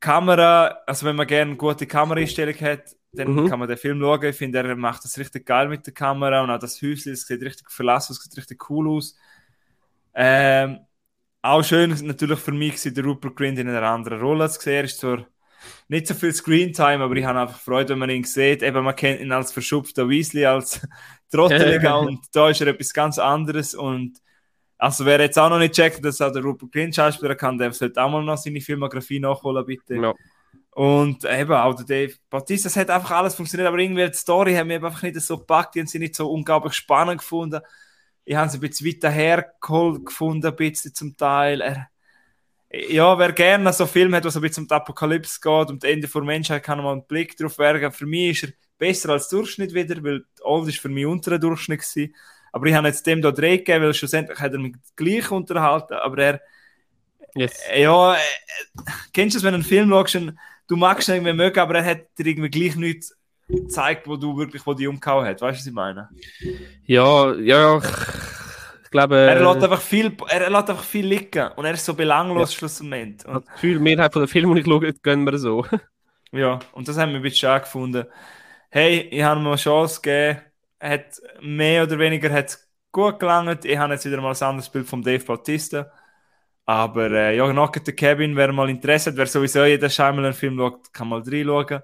Kamera, also wenn man gerne eine gute Kameraeinstellung hat, dann Mhm. kann man den Film schauen. Ich finde, er macht das richtig geil mit der Kamera und auch das Häuschen, das sieht richtig verlassen, das sieht richtig cool aus. Ähm, auch schön natürlich für mich war der Rupert Grint in einer anderen Rolle zu sehen. Er ist zwar nicht so viel Screentime, aber ich habe einfach Freude, wenn man ihn sieht. Eben, man kennt ihn als verschupfter Weasley, als [laughs] Trotteliger [laughs] und da ist er etwas ganz anderes und also wer jetzt auch noch nicht checkt, dass auch der Rupert Grint Schauspieler kann, der sollte auch mal noch seine Filmografie nachholen, bitte. Ja. Und eben auch der Dave Bautista, es hat einfach alles funktioniert, aber irgendwie die Story hat mir einfach nicht so gepackt, die haben sie nicht so unglaublich spannend gefunden. Ich habe sie ein bisschen weiter hergeholt gefunden, ein bisschen zum Teil. Er, ja, wer gerne so Film hat, was ein bisschen um die Apokalypse geht, um das Ende der Menschheit, kann mal einen Blick drauf werfen. Für mich ist er besser als Durchschnitt wieder, weil Old ist für mich unter dem Durchschnitt gewesen. Aber ich habe jetzt dem da drei gegeben, weil schlussendlich hat er mich gleich unterhalten, aber er, Yes. ja, äh, kennst du es, wenn du einen Film schaust und du magst ihn irgendwie mögen, aber er hat dir irgendwie gleich nichts gezeigt, wo du wirklich, wo die umgehauen hat. Weißt du, was ich meine? Ja, ja, ich, glaube, Er äh, lässt einfach viel, er lässt einfach viel liegen und er ist so belanglos schlussendlich. Und, das Gefühl, Mehrheit von den Filmen, die ich schaue, gehen wir so. ja, und das haben wir ein bisschen schade gefunden. Hey, ich habe ihm eine Chance gegeben, er hat mehr oder weniger hat's gut gelangt. Ich habe jetzt wieder mal ein anderes Bild von Dave Bautista. Aber äh, ja, Knock at the Cabin, wer mal Interesse hat, wer sowieso jeden Shyamalan-Film schaut, kann mal reinschauen.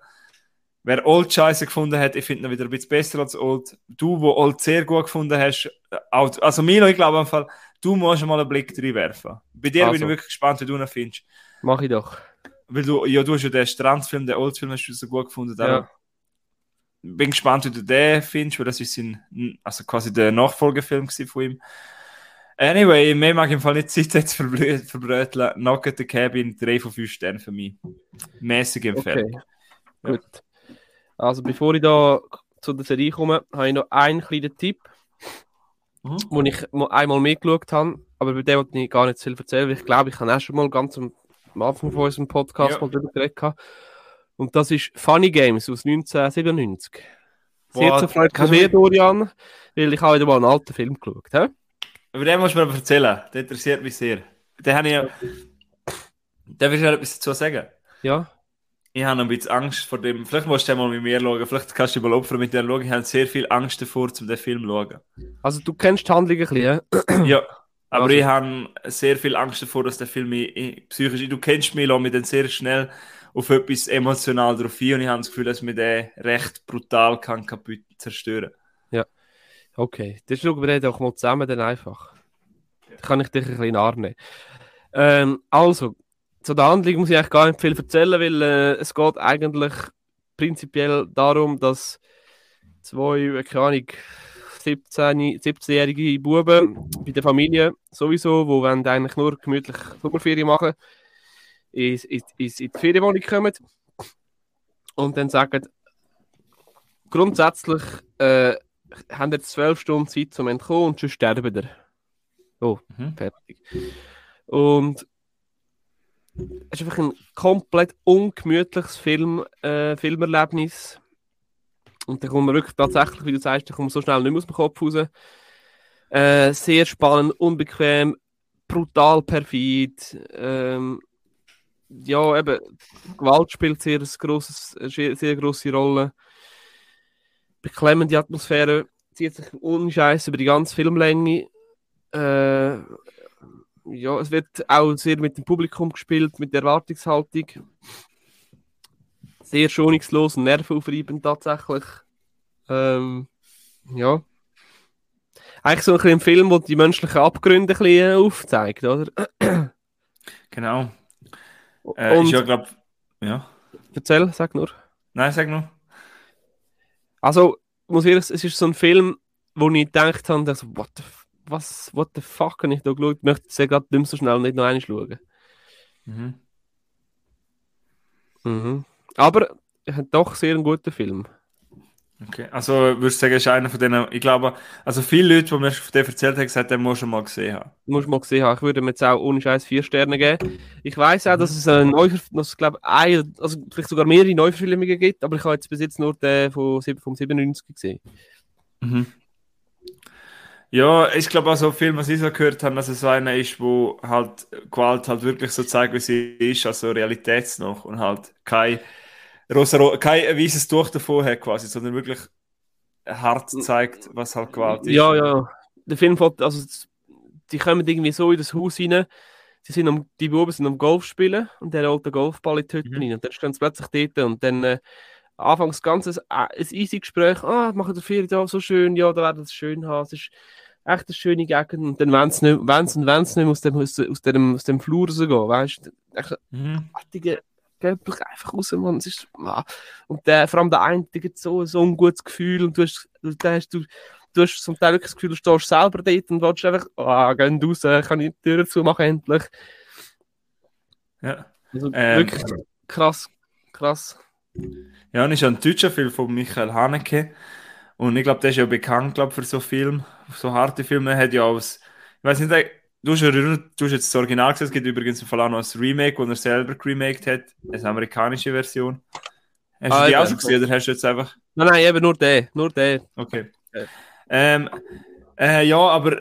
Wer Old Scheiße gefunden hat, ich finde ihn wieder ein bisschen besser als Old. Du, wo Old sehr gut gefunden hast, äh, auch, also Milo, ich glaube einfach, du musst mal einen Blick reinwerfen. Bei dir bin Also. ich wirklich gespannt, wie du ihn findest. Mach ich doch. Weil du, ja, du hast ja den Strandfilm, den Old-Film hast du so gut gefunden. Ja. Bin gespannt, wie du den findest, weil das ist sein, also quasi der Nachfolgefilm von ihm. Anyway, mehr mag ich im Fall nicht Zeit jetzt verbröteln. Knock at the Cabin, 3 von 5 Sternen für mich. Mäßige Empfehlung. Okay. Gut. Also bevor ich da zu der Serie komme, habe ich noch einen kleinen Tipp, Mhm. wo ich einmal mitgeschaut habe, aber über den wollte ich gar nicht viel erzählen, weil ich glaube, ich habe auch schon mal ganz am, Anfang von unserem Podcast Ja. mal drüber geredet. Und das ist Funny Games aus 1997. Sehr von du mir, Dorian, weil ich habe wieder mal einen alten Film geschaut. He? Über den musst du mir aber erzählen. Der interessiert mich sehr. Den habe ich ja. Darf ich dir etwas dazu sagen? Ja, Ich habe ein bisschen Angst vor dem. Vielleicht musst du den mal mit mir schauen. Vielleicht kannst du mal opfern mit dem schauen. Ich habe sehr viel Angst davor, um den Film zu schauen. also du kennst die Handlung ein bisschen, hä? [clears throat] Ja, aber Also. ich habe sehr viel Angst davor, dass der Film mich ich- psychisch. Du kennst mich, lass mich dann sehr schnell auf etwas emotional drauf ein und ich habe das Gefühl, dass mir der recht brutal kann kaputt zerstören. Okay, dann schauen wir den doch mal zusammen dann einfach. Dann kann ich dich ein bisschen in den Arm nehmen. Ähm, also, zu der Handlung muss ich eigentlich gar nicht viel erzählen, weil äh, es geht eigentlich prinzipiell darum, dass zwei, keine Ahnung, 17, 17-jährige Buben bei der Familie sowieso, wo wollen eigentlich nur gemütlich Sommerferien machen, in, in, in, in die Ferienwohnung kommen und dann sagen, grundsätzlich äh, haben jetzt zwölf Stunden Zeit zum Entkommen und schon sterben wir. So, Mhm. fertig. Und es ist einfach ein komplett ungemütliches Film, äh, Filmerlebnis. Und da kommt man wirklich tatsächlich, wie du sagst, kommt so schnell nicht mehr aus dem Kopf raus. Äh, sehr spannend, unbequem, brutal perfid. Ähm, ja, eben, Gewalt spielt sehr, grosses, sehr, sehr grosse Rolle. Beklemmende Atmosphäre zieht sich unscheiß über die ganze Filmlänge. Äh, ja, es wird auch sehr mit dem Publikum gespielt, mit der Erwartungshaltung. Sehr schonungslos und nervenaufreibend tatsächlich. Ähm, ja. Eigentlich so ein, bisschen ein Film, der die menschlichen Abgründe ein bisschen aufzeigt, oder? [clears throat] Genau. Äh, und ist ja, glaube Ja. erzähl, sag nur. Nein, sag nur. Also, muss ich, es ist so ein Film, wo ich gedacht habe, dass, what the f was, what the fuck, habe ich da geschaut? Ich möchte es gerade nicht mehr so schnell nicht noch einmal schauen. Mhm. Mhm. Aber er doch sehr einen guten Film. Okay, also würdest du sagen, ist einer von denen, ich glaube, also viele Leute, die mir von dem erzählt haben, gesagt, den musst du mal gesehen haben. Muss man gesehen haben. Ich würde mir jetzt auch ohne Scheiß vier Sterne geben. Ich weiß auch, dass es eine Neuver dass es, glaube ein, also vielleicht sogar mehrere Neuverfilmungen gibt, aber ich habe jetzt bis jetzt nur den von, vom 97 gesehen. Mhm. Ja, ich glaube auch so viel, was ich so gehört habe, dass es so einer ist, wo halt Gewalt halt wirklich so zeigt, wie sie ist, also realitätsnah und halt kein rosa, kein weißes Tuch davon hat quasi, sondern wirklich hart zeigt, was halt Gewalt ist. Ja, ja. Der Film fängt, also die kommen irgendwie so in das Haus rein, sie sind am, die Buben sind am Golf spielen und der holt den Golfball in die Hütte Mhm. rein und dann stehen sie plötzlich dort und dann äh, anfangs ganz ein, ein easy Gespräch, ah, machen die Ferien da so schön, ja, da werden sie es schön haben, es ist echt eine schöne Gegend und dann wollen sie nicht, wollen sie und wollen sie nicht aus dem, aus, aus dem, aus dem Flur rausgehen, weißt du, echt Mhm. Gelblich einfach raus, Mann. Es ist, ah. Und der, vor allem der eine, der gibt so, so ein gutes Gefühl und du hast, du, hast, du, du hast zum Teil wirklich das Gefühl, du stehst selber dort und willst einfach, ah, geh raus, kann ich die Tür zumachen endlich. Ja. Also Ähm, wirklich krass, krass. Ja, und ist ja ein deutscher Film von Michael Haneke. Und ich glaube, der ist ja bekannt, glaub, für so Film, so harte Filme. Er hat ja aus, ich weiß nicht, du hast, du jetzt das Original gesehen, es gibt übrigens im Fall auch noch ein Remake, wo er selber geremaked hat, eine amerikanische Version. Hast du Ah, die auch schon gesehen oder hast du jetzt einfach. Nein, nein, eben nur der, nur der. Okay. Ja. Ähm, äh, ja, aber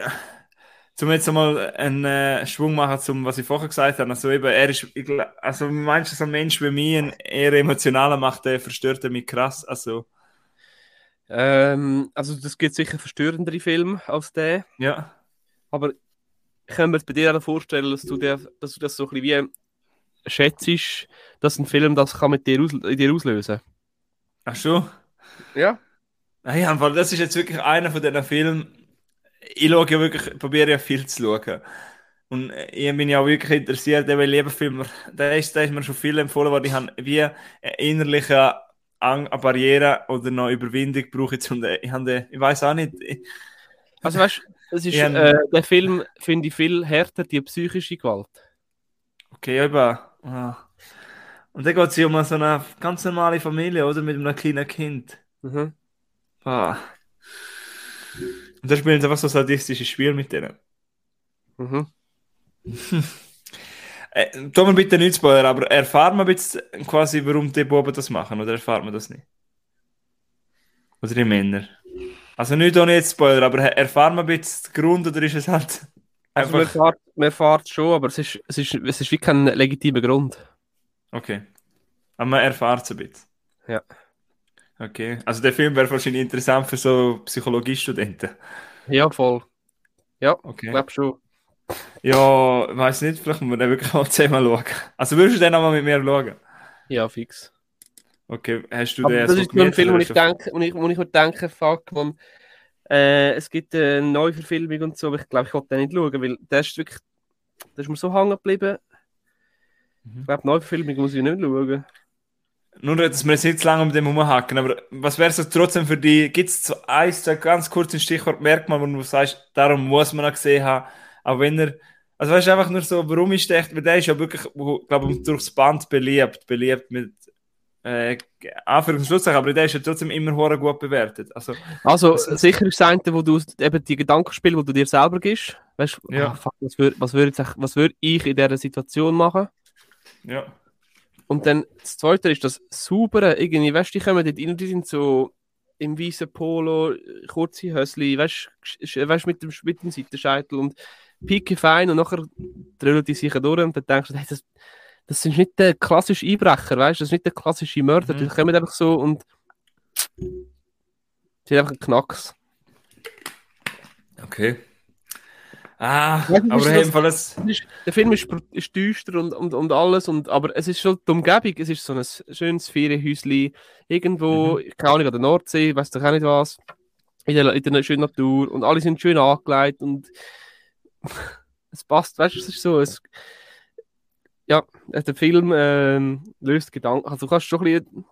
zum jetzt einmal einen äh, Schwung machen zum, was ich vorher gesagt habe. Also eben, er ist, ich, also meinst du, so ein Mensch wie mich, ein eher emotionaler macht, der verstört er mich krass. Also, Ähm, also das gibt sicher verstörendere Filme als der, ja. aber ich kann mir bei dir auch vorstellen, dass du, dir, dass du das so ein bisschen wie schätzt, dass ein Film das kann mit dir, aus, in dir auslösen Ach schon? Ja. Nein, einfach, das ist jetzt wirklich einer von diesen Filmen. Ich schaue ja wirklich, probiere ja viel zu schauen. Und ich bin ja auch wirklich interessiert, der lieber Film, der ist, der ist mir schon viel empfohlen worden. Ich habe wie eine innerliche Ang eine Barriere oder noch Überwindung brauche ich, um den, ich, habe ich weiß auch nicht. Ich, Also weißt du, ist, Ja. äh, der Film finde ich viel härter, die psychische Gewalt. okay, eben. ah. Und dann geht es ja um so eine ganz normale Familie, oder? Mit einem kleinen Kind. Mhm. Ah. Und da spielen sie einfach so sadistische Spiele mit denen. Mhm. [laughs] Äh, tu mir bitte nicht spoilern, aber erfahren wir jetzt quasi, warum die Buben das machen, oder erfahren wir das nicht? Oder die Männer? Also nicht ohne jetzt Spoiler, aber erfahren wir jetzt den Grund, oder ist es halt [laughs] Also man einfach... erfährt, man erfährt schon, aber es ist, es, ist, es ist wie kein legitimer Grund. Okay. Aber man erfahrt es ein bisschen. Ja. Okay. Also der Film wäre wahrscheinlich interessant für so Psychologiestudenten. Ja, voll. Ja, ich Okay. glaube schon. Ja, weiß nicht, vielleicht müssen wir den wirklich mal [laughs] zusammen schauen. Also würdest du den auch mal mit mir schauen? Ja, fix. Okay, hast du Aber den das so ist nur ein Film, wo ich denke, wo ich, wo ich mir denke, fuck, man, äh, es gibt eine Neuverfilmung und so, aber ich glaube, ich wollte den nicht schauen, weil der ist wirklich, der ist mir so hängen geblieben. Mhm. Ich glaube, Neuverfilmung muss ich nicht schauen. Nur, dass wir jetzt nicht zu lange mit dem rumhacken, aber was wäre so trotzdem für dich? Gibt es so ein, zwei ganz kurze Stichwort Merkmal, wo du sagst, darum muss man ihn gesehen haben, auch wenn er, also weißt du einfach nur so, warum ist der echt, weil der ist ja wirklich, glaube ich, durchs Band beliebt, beliebt mit äh, Anführungs- und aber der ist ja trotzdem immer hure gut bewertet. Also, Also, ist- sicher ist das eine, wo du eben die Gedankenspiele, wo du dir selber gibst, weißt du, Ja. fuck, was würde was würd ich, was würd ich in dieser Situation machen? ja. Und dann das Zweite ist das Saubere. Irgendwie, weißt du, die kommen dort rein, die sind so im weißen Polo, kurze Hösli, weißt du, mit, dem, mit dem Seitenscheitel und picke fein und nachher drüllen die sich durch und dann denkst du, hey, das, das sind nicht der klassische Einbrecher, weißt du, das ist nicht der klassische Mörder, Mhm. die kommen einfach so und sie haben einfach einen Knacks. Okay. Ah, Weißt du, aber ist hey, das- im Fall das, Es ist, der Film ist, ist düster und, und, und alles, und, aber es ist schon die Umgebung, es ist so ein schönes Ferienhäuschen, irgendwo, keine Ahnung, an der Nordsee, weiß doch auch nicht was, in der, in der schönen Natur und alle sind schön angelegt und es passt, weißt du, es ist so, es, ja, der Film ähm, löst Gedanken, also du kannst schon ein bisschen,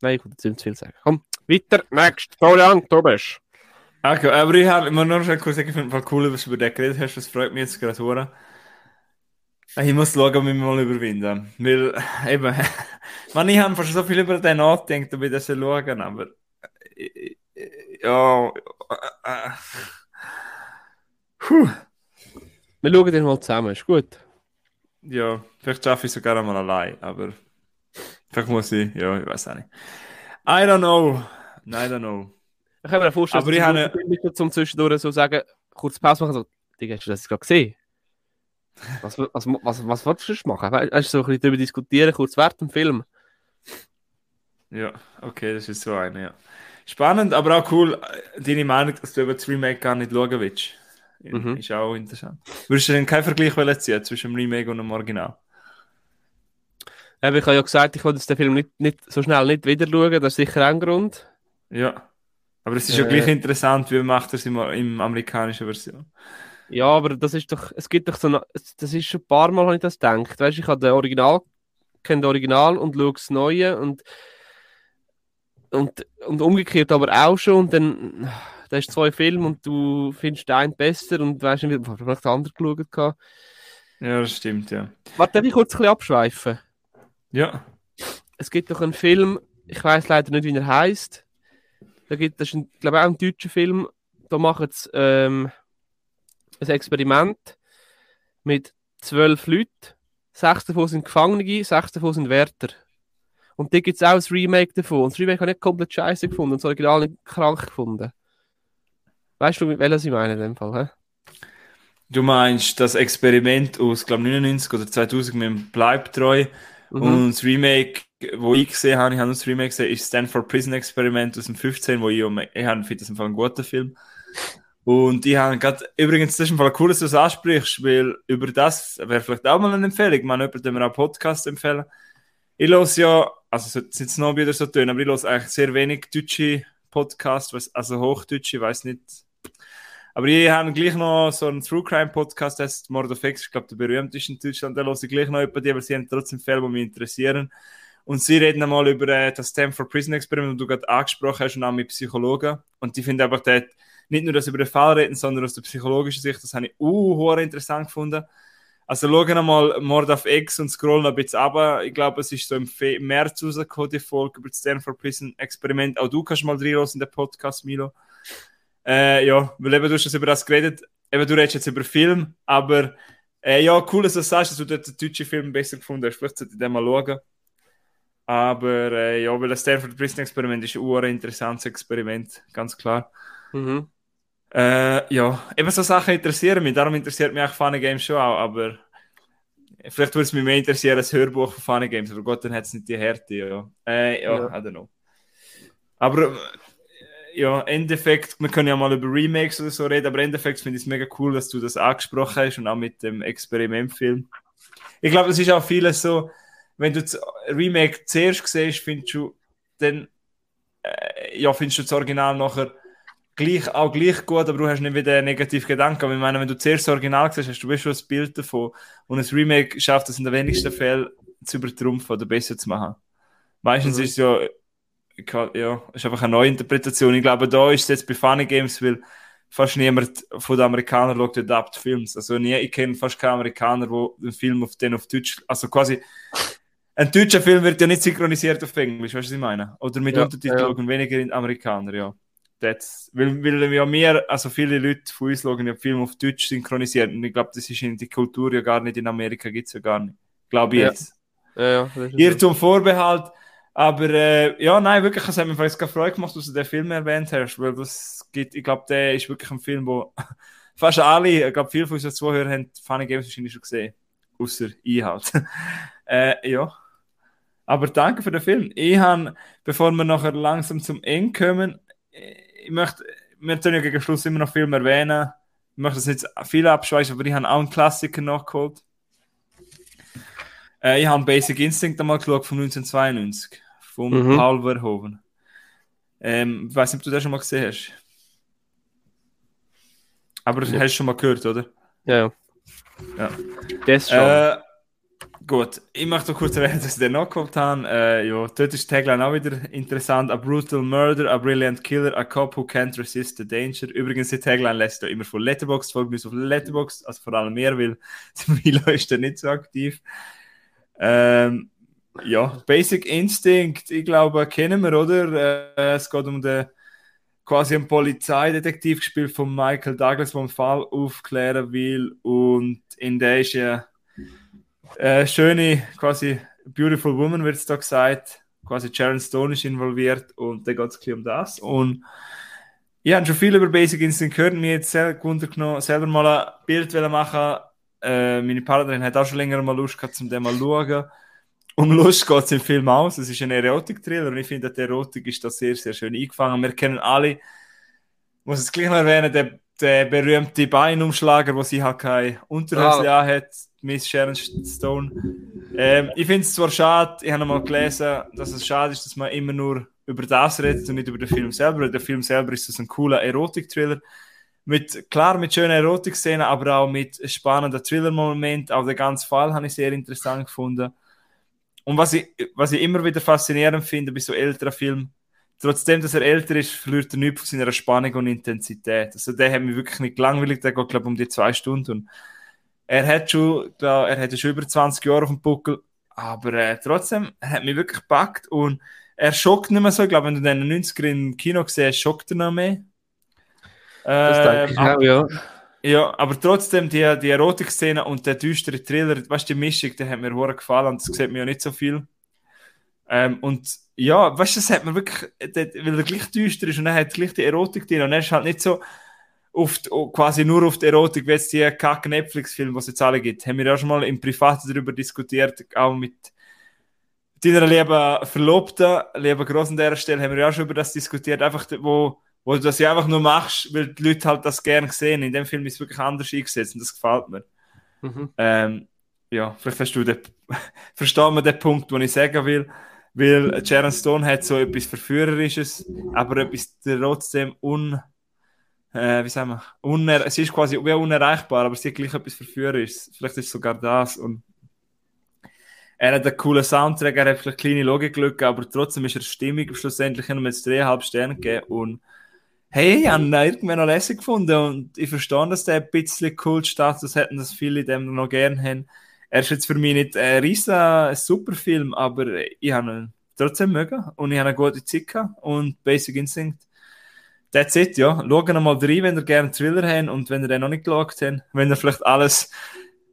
nein, ich will nicht zu viel sagen, komm, weiter, next, Florian, du bist. Okay, aber ich habe immer nur schon kurz sagen, ich finde es cool, dass du über den geredet hast, das freut mich jetzt gerade sehr. Ich muss schauen, ob ich mich mal überwinden. Weil, [laughs] eben, [laughs] man, ich habe fast so viel über den nachgedacht, ob ich das schauen aber ja, äh, Puh. Wir schauen den mal zusammen, ist gut. Ja, vielleicht schaffe ich es sogar einmal allein, aber vielleicht muss ich, ja, ich weiß auch nicht. I don't know. I don't know. Ich kann mir vorstellen, aber ich habe zum zwischendurch so sagen, kurz Pause machen, so, Digga, hast du das gerade gesehen? Was, was, was, was, was wolltest du machen? Weißt du, so ein bisschen darüber diskutieren, kurz während dem Film. Ja, okay, das ist so eine, ja. Spannend, aber auch cool, deine Meinung, dass du über das Remake gar nicht schauen willst. Mhm. Ist auch interessant. Würdest du denn keinen Vergleich ziehen zwischen dem Remake und dem Original? ich habe ja gesagt, ich wollte den Film nicht, nicht, so schnell nicht wieder schauen, das ist sicher ein Grund. Ja, aber es ist äh, ja gleich interessant, wie macht er es im, im amerikanischen Version. Ja, aber das ist doch, es gibt doch so, eine, das ist schon ein paar Mal, habe ich das gedacht. Weißt du, ich habe den Original, kenne das Original und schaue das Neue und und, und umgekehrt aber auch schon. Und dann, da hast zwei Filme und du findest den einen besser und weißt nicht, wie du den anderen geschaut hast. Ja, das stimmt, ja. Warte, darf ich kurz ein bisschen abschweifen? Ja. Es gibt doch einen Film, ich weiß leider nicht, wie er heißt. Da gibt es, glaube ich, auch einen deutschen Film. Da machen sie ähm, ein Experiment mit zwölf Leuten. Sechs davon sind Gefangene, sechs davon sind Wärter. Und da gibt es auch ein Remake davon. Und das Remake habe ich nicht komplett scheiße gefunden und das Original nicht krank gefunden. Weißt du, welches ich meine in dem Fall? He? Du meinst das Experiment aus, glaube 99 oder 2000 mit dem Bleibtreu mhm. und das Remake, wo ich gesehen habe, ich habe das Remake gesehen, ist Stanford Prison Experiment aus dem 15, wo ich, ich habe, finde das ein guter Film. Und ich habe gerade, übrigens, das ist ein Fall cool, dass du das ansprichst, weil über das wäre vielleicht auch mal eine Empfehlung. Man, jemand, mir auch Podcast empfehlen. Ich höre ja also es sind noch wieder so tun, aber ich höre eigentlich sehr wenig deutsche Podcasts, also Hochdeutsche, ich weiß nicht. Aber ich habe gleich noch so einen True Crime Podcast, der heißt Mord of X, ich glaube der berühmteste in Deutschland, da höre ich gleich noch über die, aber sie haben trotzdem Fälle, die mich interessieren. Und sie reden einmal über äh, das Stanford Prison Experiment, das du gerade angesprochen hast, und auch mit Psychologen. Und die finden einfach, nicht nur das über den Fall reden, sondern aus der psychologischen Sicht, das habe ich uh, interessant gefunden. Also schauen mal Mord auf X und scrollen ein bisschen runter. Ich glaube, es ist so im März rausgekommen, die Folge über das Stanford Prison Experiment. Auch du kannst mal reinhören in den Podcast, Milo. Äh, ja, weil eben du hast über das geredet. Eben, du redest jetzt über Film, aber äh, ja, cool, dass du sagst, dass du den deutschen Film besser gefunden hast. Vielleicht sollte ich den mal schauen. Aber äh, ja, weil das Stanford Prison Experiment ist ein interessantes Experiment, ganz klar. Mhm. Äh, ja, eben so Sachen interessieren mich. Darum interessiert mich auch Funny Games schon auch. Aber vielleicht würde es mich mehr interessieren als Hörbuch von Funny Games. Aber Gott, dann hat es nicht die Härte. Ja, äh, ja, ja, I don't know. Aber äh, ja, im Endeffekt, wir können ja mal über Remakes oder so reden, aber Endeffekt finde ich es mega cool, dass du das angesprochen hast und auch mit dem Experimentfilm. Ich glaube, das ist auch vieles so, wenn du das Remake zuerst siehst, findest du dann, äh, ja, findest du das Original nachher gleich, auch gleich gut, aber du hast nicht wieder einen negativen Gedanken. Aber ich meine, wenn du zuerst das Original siehst, hast du schon ein Bild davon. Und ein Remake schafft es in den wenigsten Fällen zu übertrumpfen oder besser zu machen. Meistens mhm. ist es ja, ja, ist einfach eine neue Interpretation. Ich glaube, da ist es jetzt bei Funny Games, weil fast niemand von den Amerikanern schaut Adapt Films. Also nie, ich kenne fast keinen Amerikaner, der den Film auf den auf Deutsch, also quasi ein deutscher Film wird ja nicht synchronisiert auf Englisch, weißt du, was ich meine? Oder mit ja, Untertiteln ja. und weniger in Amerikaner, ja. Das, weil, weil ja mehr, also viele Leute von uns schauen ja Filme auf Deutsch synchronisiert und ich glaube, das ist in die Kultur ja gar nicht, in Amerika gibt es ja gar nicht. Glaube ich ja. jetzt. Ja, ja, Irrtum. Vorbehalt. Aber äh, ja, nein, wirklich, es hat mir jetzt Freude gemacht, dass du den Film erwähnt hast, weil das gibt, ich glaube, der ist wirklich ein Film, wo [laughs] fast alle, ich glaube, viele von unseren Zuhörern haben Funny Games wahrscheinlich schon gesehen. Außer ich halt. [laughs] äh, ja. Aber danke für den Film. Ich habe, bevor wir nachher langsam zum Ende kommen, ich möchte, wir tun ja gegen Schluss immer noch Film erwähnen. Ich möchte das nicht viel abschweifen, aber ich habe auch einen Klassiker nachgeholt. Äh, ich habe Basic Instinct einmal geschaut von 1992, von mhm. Paul Verhoeven. Ähm, ich weiß nicht, ob du das schon mal gesehen hast. Aber ja. hast du schon mal gehört, oder? Ja, ja. ja. Das schon. Äh, Gut, ich möchte noch kurz erwähnen, dass ich den noch geholt habe. Äh, ja, dort ist die Tagline auch wieder interessant. A brutal murder, a brilliant killer, a cop who can't resist the danger. Übrigens, die Tagline lässt ja immer von Letterboxd, folgt mir auf Letterboxd, also vor allem mehr, weil [laughs] Milo ist da nicht so aktiv. Ähm, ja, Basic Instinct, ich glaube, kennen wir, oder? Äh, es geht um den quasi einen Polizeidetektiv gespielt von Michael Douglas, der einen Fall aufklären will und in der ist ja äh, schöne, quasi Beautiful Woman wird es da gesagt. Quasi Sharon Stone ist involviert und da geht es um das. Und ich habe schon viel über Basic Instinct gehört mir jetzt genommen, selber mal ein Bild machen. Äh, meine Partnerin hat auch schon länger mal Lust gehabt, zum dem mal schauen. Um Lust geht es im Film aus. Es ist ein Erotik-Thriller und ich finde, die Erotik ist da sehr, sehr schön eingefangen. Wir kennen alle, muss es gleich noch erwähnen, der, der berühmte Beinumschlager, wo sie halt kein Unterhose ah. hat Miss Sharon Stone. Ähm, ich finde es zwar schade, ich habe mal gelesen, dass es schade ist, dass man immer nur über das redet und nicht über den Film selber. Der Film selber ist das ein cooler Erotik-Thriller. Mit, klar, mit schönen Erotik-Szenen, aber auch mit spannenden Thriller-Momenten. Auch den ganzen Fall habe ich sehr interessant gefunden. Und was ich, was ich immer wieder faszinierend finde bei so älteren Filmen, trotzdem, dass er älter ist, verliert er nichts von seiner Spannung und Intensität. Also der hat mich wirklich nicht langweilig, der geht, glaube ich, um die zwei Stunden. Und er hat schon, klar, er hat schon über 20 Jahre auf dem Buckel, aber äh, trotzdem, er hat mich wirklich gepackt und er schockt nicht mehr so. Ich glaube, wenn du den 90er im Kino siehst, schockt er noch mehr. Das denke ich auch, ja. Ja, aber trotzdem, die, die Erotik-Szene und der düstere Thriller, weißt du, die Mischung, die hat mir sehr gefallen und das sieht mir ja nicht so viel. Ähm, und ja, weißt du, das hat mir wirklich, weil er gleich düster ist und er hat gleich die Erotik drin und er ist halt nicht so, auf die, quasi nur auf die Erotik, wie jetzt die kack Netflix-Filme, die es jetzt alle gibt. Haben wir ja schon mal im Privaten darüber diskutiert, auch mit deiner lieben Verlobten, lieben Gross an dieser Stelle, haben wir ja schon über das diskutiert, einfach wo, wo du das ja einfach nur machst, weil die Leute halt das gerne sehen. In dem Film ist es wirklich anders eingesetzt und das gefällt mir. Mhm. Ähm, ja, vielleicht hast du den, [laughs] verstehen wir den Punkt, den ich sagen will, weil Sharon Stone hat so etwas Verführerisches, aber etwas trotzdem un äh, wie sagen wir, uner sie ist quasi wie unerreichbar, aber sie hat gleich etwas Verführerisches. Vielleicht ist es sogar das. Und er hat einen coolen Soundtrack, er hat vielleicht kleine Logiklücken, aber trotzdem ist er stimmig. Schlussendlich wir jetzt dreieinhalb Sterne gegeben. Und hey, ich habe ihn irgendwann noch lässig gefunden und ich verstehe, dass der ein bisschen Kultstatus hat und dass viele dem noch gerne haben. Er ist jetzt für mich nicht ein riesen Superfilm, aber ich habe ihn trotzdem mögen und ich habe eine gute Zeit gehabt und Basic Instinct that's it, ja. Schaut mal rein, wenn ihr gerne Thriller habt und wenn ihr den noch nicht geschaut habt, wenn ihr vielleicht alles,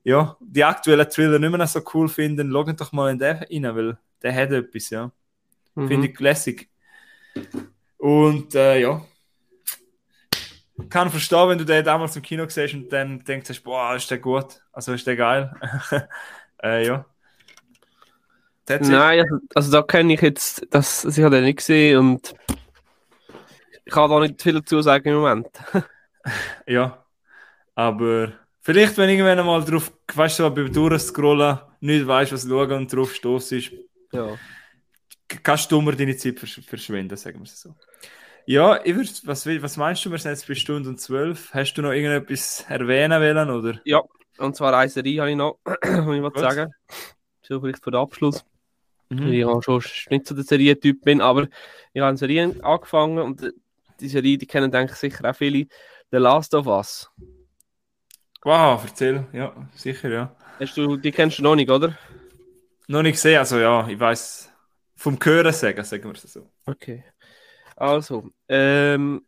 ja, die aktuellen Thriller nicht mehr so cool finden, schaut doch mal in den rein, weil der hat etwas, ja. Mhm. Finde ich lässig. Und äh, ja, kann verstehen, wenn du den damals im Kino siehst und dann denkst, boah, ist der gut, also ist der geil. [laughs] äh, ja. Nein, also, also, da kenne ich jetzt, das, ich habe den nicht gesehen und ich kann da nicht viel dazu sagen im Moment. [laughs] ja, aber vielleicht, wenn irgendwann mal drauf, weißt du, beim Durchscrollen nicht weißt, was schauen und drauf stoßt ja. kannst du dummer deine Zeit versch verschwenden, sagen wir es so. Ja, ich würd, was, was meinst du, wir sind jetzt bei Stunde und zwölf. Hast du noch irgendetwas erwähnen wollen, oder? Ja, und zwar Serie habe ich noch, [clears throat] muss ich mal sagen. So vielleicht für den Abschluss. Mhm. Ich habe schon nicht so der Serientyp bin, aber ich habe eine Serie angefangen und die Serie, die kennen denke ich sicher auch viele. The Last of Us. Wow, erzähl. Ja, sicher, ja. Hast du, die kennst du noch nicht, oder? Noch nicht gesehen, also ja, ich weiß vom Hören sagen, sagen wir es so. Okay. Also, ähm,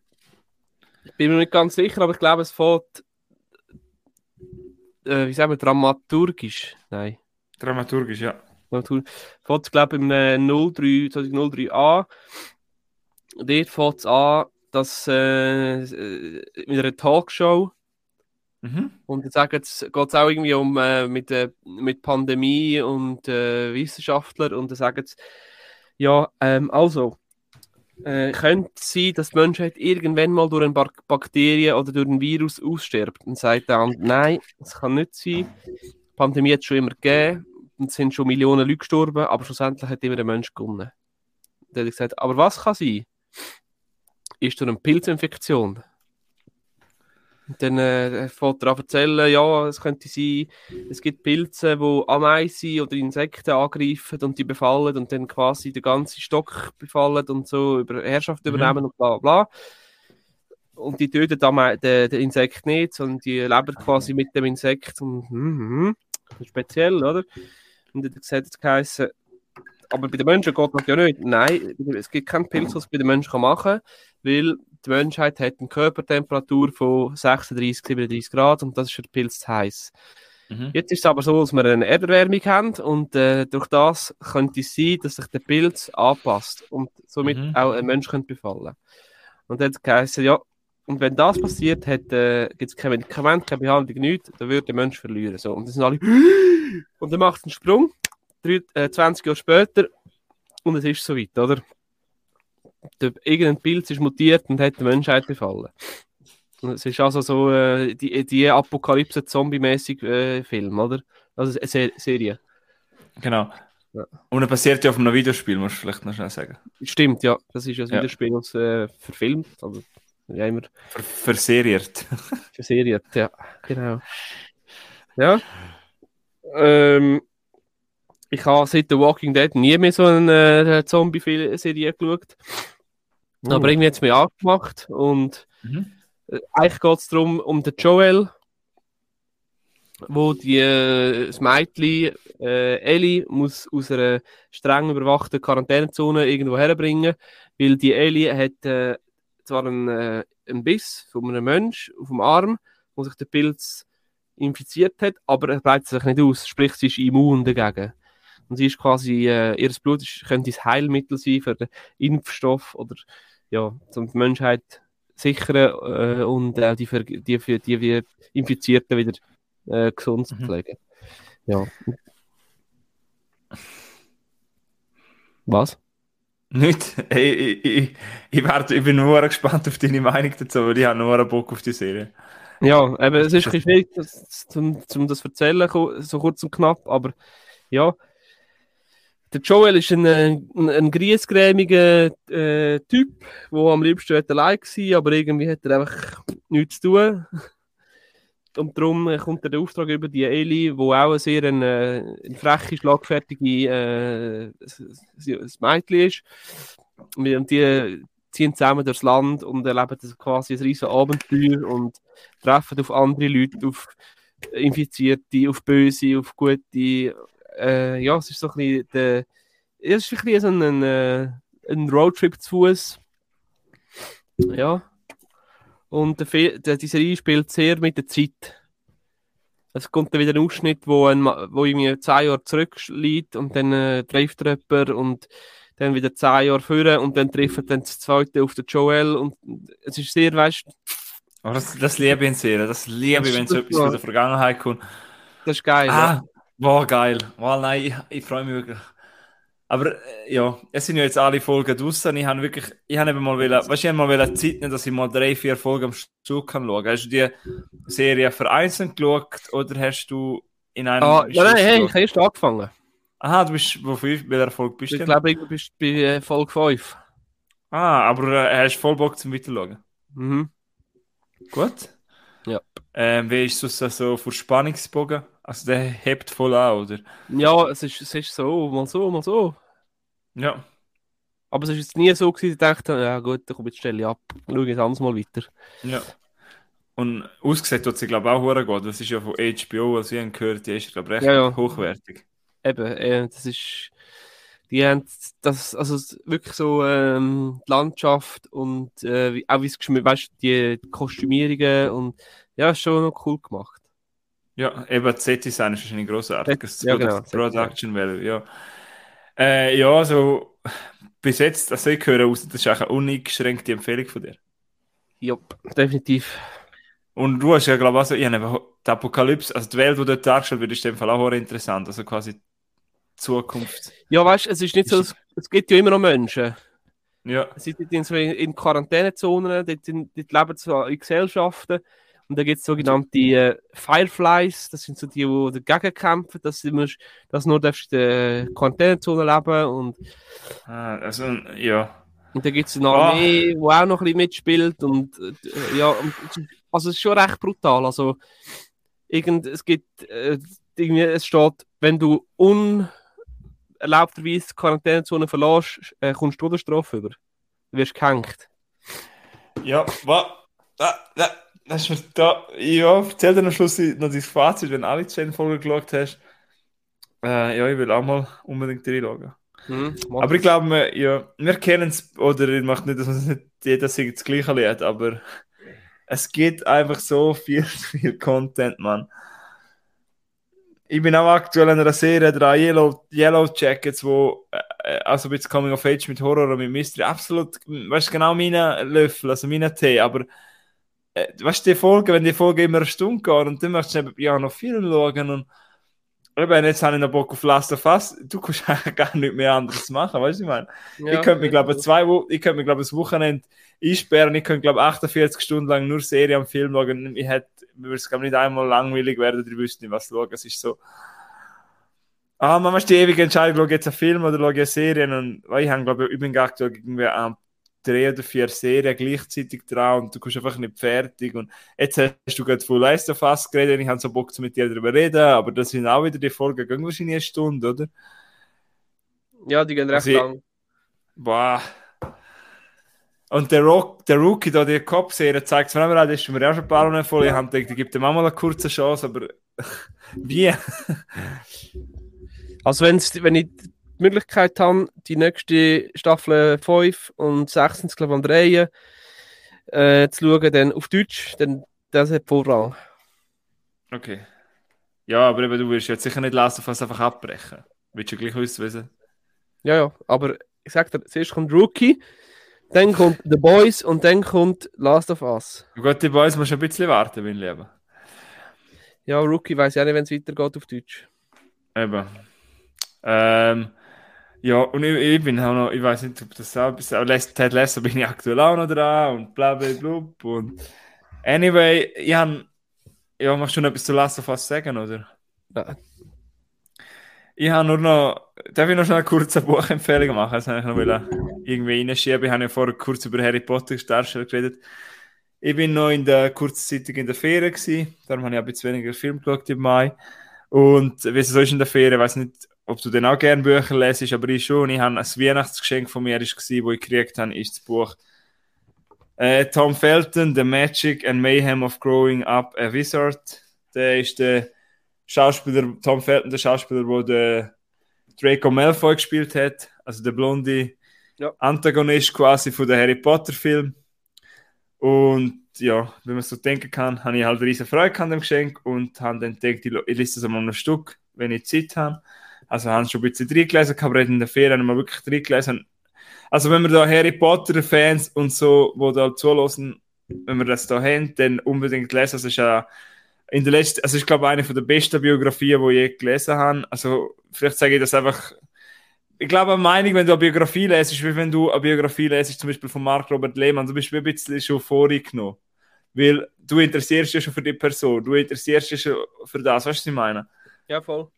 ich bin mir nicht ganz sicher, aber ich glaube, es fällt, äh, wie sagen wir, dramaturgisch. Nein. Dramaturgisch, ja. Fällt, glaube ich, im 03, 2003 an. Dort fängt es an, dass äh, mit einer Talkshow mhm. und jetzt sagen geht es auch irgendwie um äh, mit, äh, mit Pandemie und äh, Wissenschaftler und dann sagen sie, ja, ähm, also äh, könnte sein, dass die Menschheit irgendwann mal durch eine Bakterie oder durch ein Virus ausstirbt. Und sagt dann, nein, das kann nicht sein. Die Pandemie hat es schon immer gegeben es sind schon Millionen Leute gestorben, aber schlussendlich hat immer der Mensch gewonnen. Dann hat gesagt, aber was kann sein? ist durch eine Pilzinfektion. Dann äh, fängt er an erzählen, ja, es könnte sein, es gibt Pilze, die Ameisen oder Insekten angreifen und die befallen und dann quasi den ganzen Stock befallen und so über Herrschaft Mhm. übernehmen und bla bla. Und die töten dann den, den Insekt nicht, sondern die leben quasi mit dem Insekt und hm, speziell, oder? Und dann hat es geheißen, aber bei den Menschen geht das ja nicht. Nein, es gibt keinen Pilz, was bei den Menschen machen kann, weil die Menschheit hat eine Körpertemperatur von 36, 37 Grad und das ist für den Pilz zu heiß. Mhm. Jetzt ist es aber so, dass wir eine Erderwärmung haben und äh, durch das könnte es sein, dass sich der Pilz anpasst und somit Mhm. auch ein Mensch könnte befallen. Und dann geheißen, ja, und wenn das passiert, hat, äh, gibt es kein Medikament, keine Behandlung, nichts, dann würde der Mensch verlieren. So. Und dann sind alle, [gasps] und dann macht es einen Sprung, drei, äh, 20 Jahre später, und es ist soweit, oder? Der, irgendein Pilz ist mutiert und hat die Menschheit befallen. Und Es ist also so äh, die, die Apokalypse-Zombie-mäßig äh, Film, oder? Also eine Se Serie. Genau. Ja. Und er basiert ja auf einem Videospiel, musst du vielleicht noch schnell sagen. Stimmt, ja. Das ist ja ein Ja. Videospiel, das äh, verfilmt, aber ja, immer Ver verseriert. [laughs] verseriert, ja, genau. Ja. Ähm, ich habe seit The Walking Dead nie mehr so eine äh, Zombie-Serie geschaut. Aber irgendwie hat es mich angemacht und Mhm. Äh, eigentlich geht es darum, um den Joel, wo die, äh, das Mädchen äh, Ellie muss aus einer streng überwachten Quarantänezone irgendwo herbringen, weil die Ellie hat äh, zwar einen, äh, einen Biss von einem Mensch auf dem Arm, wo sich der Pilz infiziert hat, aber er breitet sich nicht aus, sprich sie ist immun dagegen. Und sie ist quasi, äh, ihr Blut ist, könnte ein Heilmittel sein für den Impfstoff oder ja, um die Menschheit sichern äh, und auch die, für, die, die wir Infizierten wieder äh, gesund zu Mhm. pflegen. Ja. Was? Nicht? Hey, ich, ich, ich, werde, ich bin nur gespannt auf deine Meinung dazu, weil ich habe nur Bock auf die Serie. Ja, eben, es ist ein schwierig, das, zum, zum das zu erzählen, so kurz und knapp, aber ja. Der Joel ist ein, äh, ein, ein griesgrämiger äh, Typ, der am liebsten allein gewesen, aber irgendwie hat er einfach nichts zu tun. [laughs] Und darum äh, kommt er den Auftrag über die Eli, die auch eine sehr eine, eine freche, schlagfertige äh, Mädchen ist. Und die ziehen zusammen durchs Land und erleben das quasi ein riesen Abenteuer und treffen auf andere Leute, auf Infizierte, auf Böse, auf Gute. Äh, ja, es ist so ein bisschen, der, es ist ein bisschen so ein, äh, ein Roadtrip zu Fuß. Ja. Und der, der, die Serie spielt sehr mit der Zeit. Es kommt dann wieder ein Ausschnitt, wo, ein, wo irgendwie zehn Jahre zurückliegt und dann äh, trifft er jemanden und dann wieder zehn Jahre vorher und dann trifft er dann das zweite auf den Joel und es ist sehr, weißt Aber das, das liebe ich in Serien. Das liebe ich, wenn so etwas aus der Vergangenheit kommt. das ist geil. Ah, wow, geil. Wow, nein, ich, ich freue mich wirklich. Aber äh, ja, es sind ja jetzt alle Folgen draußen. Ich habe wirklich, ich habe eben mal wollen, weißt, du, ich habe mal wollen Zeit nehmen, dass ich mal drei, vier Folgen am Stück kann schauen. Hast du die Serie vereinzelt geschaut oder hast du in einem Ah, bist nein, hey, ich habe erst angefangen. Aha, du bist, wo fünf, bei der Folge bist du Ich denn? glaube, du bist bei äh, Folge 5. Ah, aber äh, hast voll Bock zum Weiterschauen. Mhm. Gut. Ja. Ähm, wie ist es so für Spannungsbogen? Also der hebt voll an, oder? Ja, es ist, es ist so, mal so, mal so. Ja. Aber es ist jetzt nie so gewesen, dass ich dachte, ja gut, dann komm jetzt stelle ich ab. Schau jetzt anders mal weiter. Ja. Und ausgesehen tut sie, glaube ich, auch hure gut. Das ist ja von HBO, was ich gehört, die ist, glaube ich, recht Ja, ja. hochwertig. Eben, äh, das ist, die haben das, also wirklich so ähm, die Landschaft und äh, auch wie es geschmückt, weißt du, die Kostümierungen und ja, ist schon noch cool gemacht. Ja, eben das Set-Design ist wahrscheinlich großartig. Das Ja, genau. Production Value, ja. Äh, ja, also bis jetzt, also ich höre aus, das ist eigentlich eine uneingeschränkte Empfehlung von dir. Jupp, definitiv. Und du hast ja, glaube ich, also, ich habe die Apokalypse, also die Welt, die dort dargestellt wird, ist in dem Fall auch interessant. Also quasi Zukunft. Ja, weißt du, es ist nicht so, es, es gibt ja immer noch Menschen. Ja, Sie sind in, in, Quarantänezonen, dort, dort leben sie in Gesellschaften. Und da gibt es sogenannte äh, Fireflies, das sind so die, die dagegen kämpfen, dass, du musst, dass nur darfst in der Quarantänezone leben und ah, also ja. Und dann gibt es eine Armee, die auch noch ein bisschen mitspielt. Und äh, ja, also es ist schon recht brutal. Also, irgend, es gibt, äh, irgendwie, es steht, wenn du unerlaubterweise die Quarantänezone verlässt, äh, kommst du Todesstrafe über. Du wirst gehängt. Ja, was? Da, da, das ist da, ja, erzähl dir am Schluss noch dein Fazit, wenn du alle zehn Folgen geschaut hast. Äh, ja, ich will auch mal unbedingt reinschauen. Mhm, aber ich glaube, ja, wir kennen es, oder ich mache nicht, dass nicht jeder singt das gleiche Lied, aber es gibt einfach so viel, [laughs] viel Content, man. Ich bin auch aktuell in einer Serie, drei Yellow, Yellow Jackets, wo äh, also ein bisschen Coming of Age mit Horror und mit Mystery, absolut, weißt du, genau meine Löffel, also meine Tee, aber äh, weißt du, die Folge, wenn die Folge immer eine Stunde geht und dann möchtest du ja noch Film schauen und Eben, jetzt habe ich noch Bock auf Last of Us. Du kannst [laughs] eigentlich gar nichts mehr anderes machen, weißt du, ich meine? Ja, ich könnte mir, glaube ich, zwei Wochen, ich könnte mir, glaube ich, ein Wochenende einsperren. Ich könnte, glaube ich, 48 Stunden lang nur Serie am Film schauen. Ich hätte, mir würde es, glaube ich, nicht einmal langweilig werden, ich wüsste nicht, was schauen. Es ist so, ah, man muss die ewige Entscheidung, schaue jetzt einen Film oder schaue ich eine Serie und, weil ich habe, glaube ich, ich bin gar irgendwie am drei oder vier Serien gleichzeitig dran und du kommst einfach nicht fertig. Und jetzt hast du gerade von Last of Us geredet und ich habe so Bock, mit dir darüber reden, aber das sind auch wieder die Folgen, gehen wahrscheinlich eine Stunde, oder? Ja, die gehen recht also lang. Boah. Und der, Rock, der Rookie, da die Cop-Serie zeigt es mir auch, das ist mir auch schon ein paar Mal voll. Ich habe gedacht, ich gebe dem auch mal eine kurze Chance, aber [laughs] wie? also wenn ich die Möglichkeit habe, die nächste Staffel 5 und 6 glaube ich, am Drehen äh, zu schauen, dann auf Deutsch, dann das hat Vorrang. Okay. Ja, aber eben, du wirst jetzt sicher nicht lassen, was einfach abbrechen. Willst du gleich wissen? Ja, ja, aber ich sag dir, zuerst kommt Rookie, dann kommt The Boys und dann kommt Last of Us. Gut, die Boys musst du ein bisschen warten, mein Lieber. Ja, Rookie weiß ja nicht, wenn es weitergeht auf Deutsch. Eben. Ähm, ja, und ich, ich, bin auch noch, ich weiß nicht, ob das auch bis aber Ted Lasso bin ich aktuell auch noch dran und bla bla bla. Und anyway, ich habe, ja, machst du noch etwas zu Lasso fast sagen, oder? Ja. Ich habe nur noch, darf ich noch schnell eine kurze Buchempfehlung machen? Das habe ich noch will, irgendwie reinschieben. Ich habe ja vorher kurz über Harry Potter Darsteller geredet. Ich bin noch in der kurzzeitig in der Ferien gewesen. Darum habe ich ein bisschen weniger Film geschaut im Mai. Und wie es so ist in der Ferien, weiß nicht, ob du denn auch gerne Bücher lesest, aber ich schon. Ich habe ein Weihnachtsgeschenk von mir, das wo ich gekriegt habe, ist das Buch äh, Tom Felton, The Magic and Mayhem of Growing Up a Wizard. Der ist der Schauspieler, Tom Felton, der Schauspieler, der Draco Malfoy gespielt hat, also der blonde ja. Antagonist quasi von der Harry Potter Film. Und ja, wenn man so denken kann, habe ich halt riesen Freude an dem Geschenk und habe dann gedacht, ich lese das einmal ein Stück, wenn ich Zeit habe. Also haben schon ein bisschen reingelesen, aber in der Ferien haben wir wirklich reingelesen. Also wenn wir da Harry Potter Fans und so, wo da zulassen, wenn wir das da haben, dann unbedingt lesen. Also ist ja in der letzten, also ich glaube eine von der besten Biografien, die ich je gelesen habe. Also vielleicht sage ich das einfach. Ich glaube, eine Meinung, wenn du eine Biografie lesest, ist wie wenn du eine Biografie lesest, zum Beispiel von Mark Robert Lehmann, du bist ein bisschen schon vorgenommen. Weil du interessierst dich schon für die Person, du interessierst dich schon für das, weißt du, was ich meine? Ja, voll.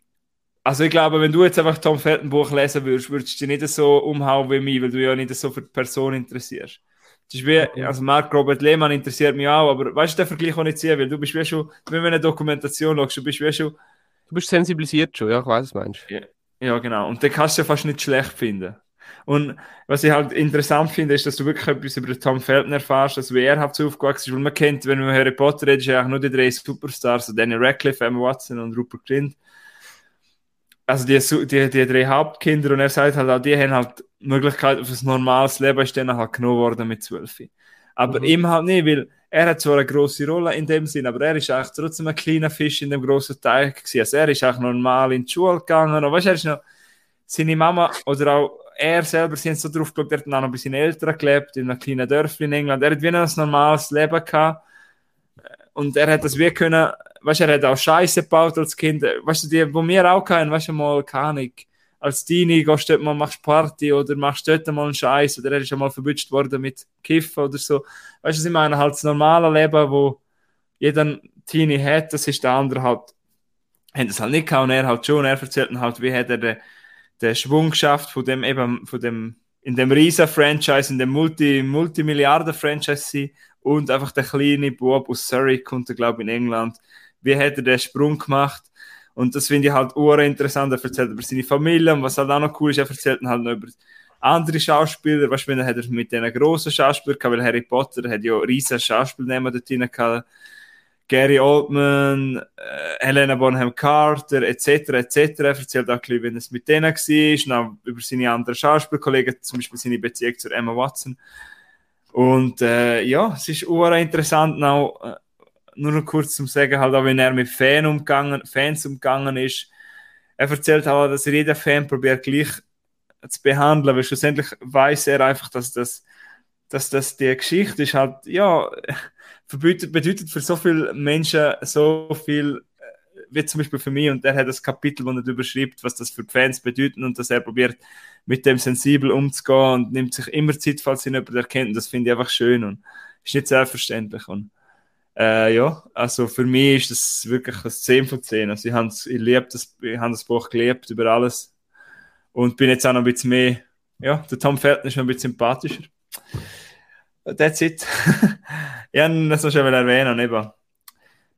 Also ich glaube, wenn du jetzt einfach Tom Felton Buch lesen würdest, würdest du dich nicht so umhauen wie mich, weil du ja nicht so für die Person interessierst. Das ist wie, also Mark Robert Lehmann interessiert mich auch, aber weißt du, den Vergleich auch nicht sehen, weil du bist wie schon, wenn du eine Dokumentation schaust, du bist wie schon... Du bist sensibilisiert schon, ja, ich weiß, was meinst ja, ja, genau. Und den kannst du ja fast nicht schlecht finden. Und was ich halt interessant finde, ist, dass du wirklich etwas über Tom Felton erfährst, also wie er halt so aufgewachsen ist, weil man kennt, wenn man Harry Potter redet, ist ja auch nur die drei Superstars, also Daniel Radcliffe, Emma Watson und Rupert Grint also die, die, die drei Hauptkinder und er sagt halt auch, die haben halt die Möglichkeit auf ein normales Leben, ist dann halt genommen worden mit 12. Aber mhm. ihm halt nicht, weil er hat zwar eine große Rolle in dem Sinn, aber er ist eigentlich trotzdem ein kleiner Fisch in dem großen Teich gewesen. Also er ist auch normal in die Schule gegangen und weißt, er ist noch, seine Mama oder auch er selber sind so drauf geschaut, er hat noch ein bisschen älter gelebt, in einem kleinen Dörfli in England. Er hat wie ein normales Leben gehabt und er hat das wie können weißt du, er hat auch Scheiße gebaut als Kind. Weißt du, die, wo wir auch kennen, weißt du, mal, Ahnung, als Teenie gehst du dort mal, machst Party oder machst dort mal einen Scheiß oder er ist schon mal verwünscht worden mit Kiffen oder so. Weißt du, ich meine, halt das normale Leben, wo jeder Teenie hat, das ist der andere halt, hat das halt nicht gehabt und er halt schon, er erzählt dann halt, wie hat er den, den Schwung geschafft von dem eben, von dem in dem riesen Franchise, in dem Multi, Multimilliarden-Franchise sein und einfach der kleine Bob aus Surrey kommt, glaube ich, in England. Wie hat er den Sprung gemacht? Und das finde ich halt urinteressant. Er erzählt über seine Familie und was halt auch noch cool ist, er erzählt halt noch über andere Schauspieler. Weißt du, dann hat er mit diesen grossen Schauspielern gehabt, weil Harry Potter hat ja riesen Schauspielnamen dort drin gehabt. Gary Oldman, äh, Helena Bonham Carter, etc., etc. Er erzählt auch ein bisschen, wie es mit denen war, auch über seine anderen Schauspielkollegen, zum Beispiel seine Beziehung zu Emma Watson. Und äh, ja, es ist interessant, auch, äh, nur noch kurz zum Sagen, halt auch, wenn er mit Fan umgegangen, Fans umgegangen ist. Er erzählt auch, dass er jeden Fan probiert gleich zu behandeln, weil schlussendlich weiß er einfach, dass das, dass das die Geschichte ist halt, ja, bedeutet, für so viele Menschen so viel, äh, wie zum Beispiel für mich, und er hat das Kapitel, wo er darüber schreibt, was das für die Fans bedeutet und dass er probiert, mit dem sensibel umzugehen und nimmt sich immer Zeit, falls ihn jemand erkennt. Und das finde ich einfach schön und ist nicht selbstverständlich. Und äh, ja, also für mich ist das wirklich ein 10 von 10. Also ich habe das, habe das Buch geliebt über alles und bin jetzt auch noch ein bisschen mehr, ja, der Tom Felton ist noch ein bisschen sympathischer. That's it. [laughs] ich wollte das noch schon erwähnen, eben.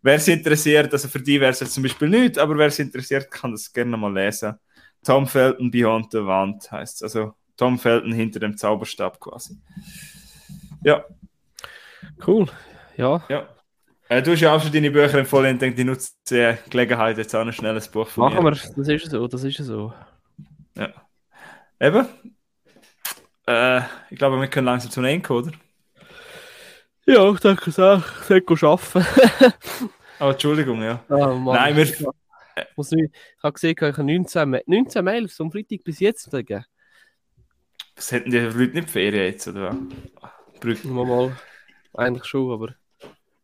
Wer es interessiert, also für die wäre es jetzt zum Beispiel nicht, aber wer es interessiert, kann das gerne mal lesen. Tom Felton Beyond the Wand heißt es. Also Tom Felton hinter dem Zauberstab quasi. Ja. Cool. Ja. Ja. Äh, du hast ja auch schon deine Bücher empfohlen und denke, ich nutze die Gelegenheit jetzt auch ein schnelles Buch von Machen mir. wir, das ist so, das ist so. Ja. Eben. Äh, ich glaube, wir können langsam zum Ende, oder? Ja, ich denke es auch. Ich sollte arbeiten. [laughs] oh, Entschuldigung, ja. Oh, Nein, wir... Ich, [laughs] muss ich, ich habe gesehen, ich habe 19, 19 Mails vom Freitag bis jetzt gegeben. Was hätten die Leute nicht Ferien jetzt, oder was? Mal, mal. Eigentlich schon, aber...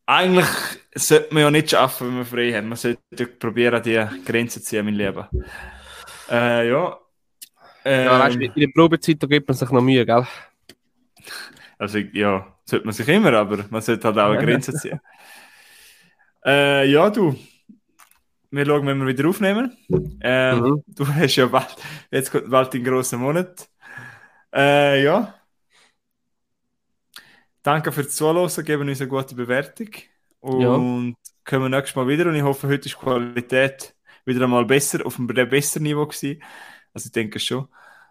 Eigentlich sollte man ja nicht schaffen, wenn man frei hat. Man sollte probieren, die Grenzen zu ziehen, mein Leben. Äh, ja. Ähm, ja, weißt, in der Probezeit da gibt man sich noch Mühe, gell? Also, ja, sollte man sich immer, aber man sollte halt auch [laughs] eine Grenze ziehen. äh, ja, du. Wir schauen, wenn wir wieder aufnehmen. Ähm, mhm. Du [laughs] hast ja bald, jetzt kommt bald den grossen Monat. Äh, ja. Danke fürs Zuhören, geben uns eine gute Bewertung. Und ja. kommen nächstes Mal wieder. Und ich hoffe, heute ist die Qualität wieder einmal besser, auf einem besseren Niveau gewesen. Also ich denke schon.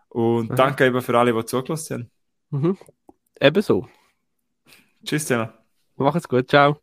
Und mhm. danke eben für alle, die zugelassen haben. Mhm. Ebenso. Tschüss zusammen. Mach es gut, ciao.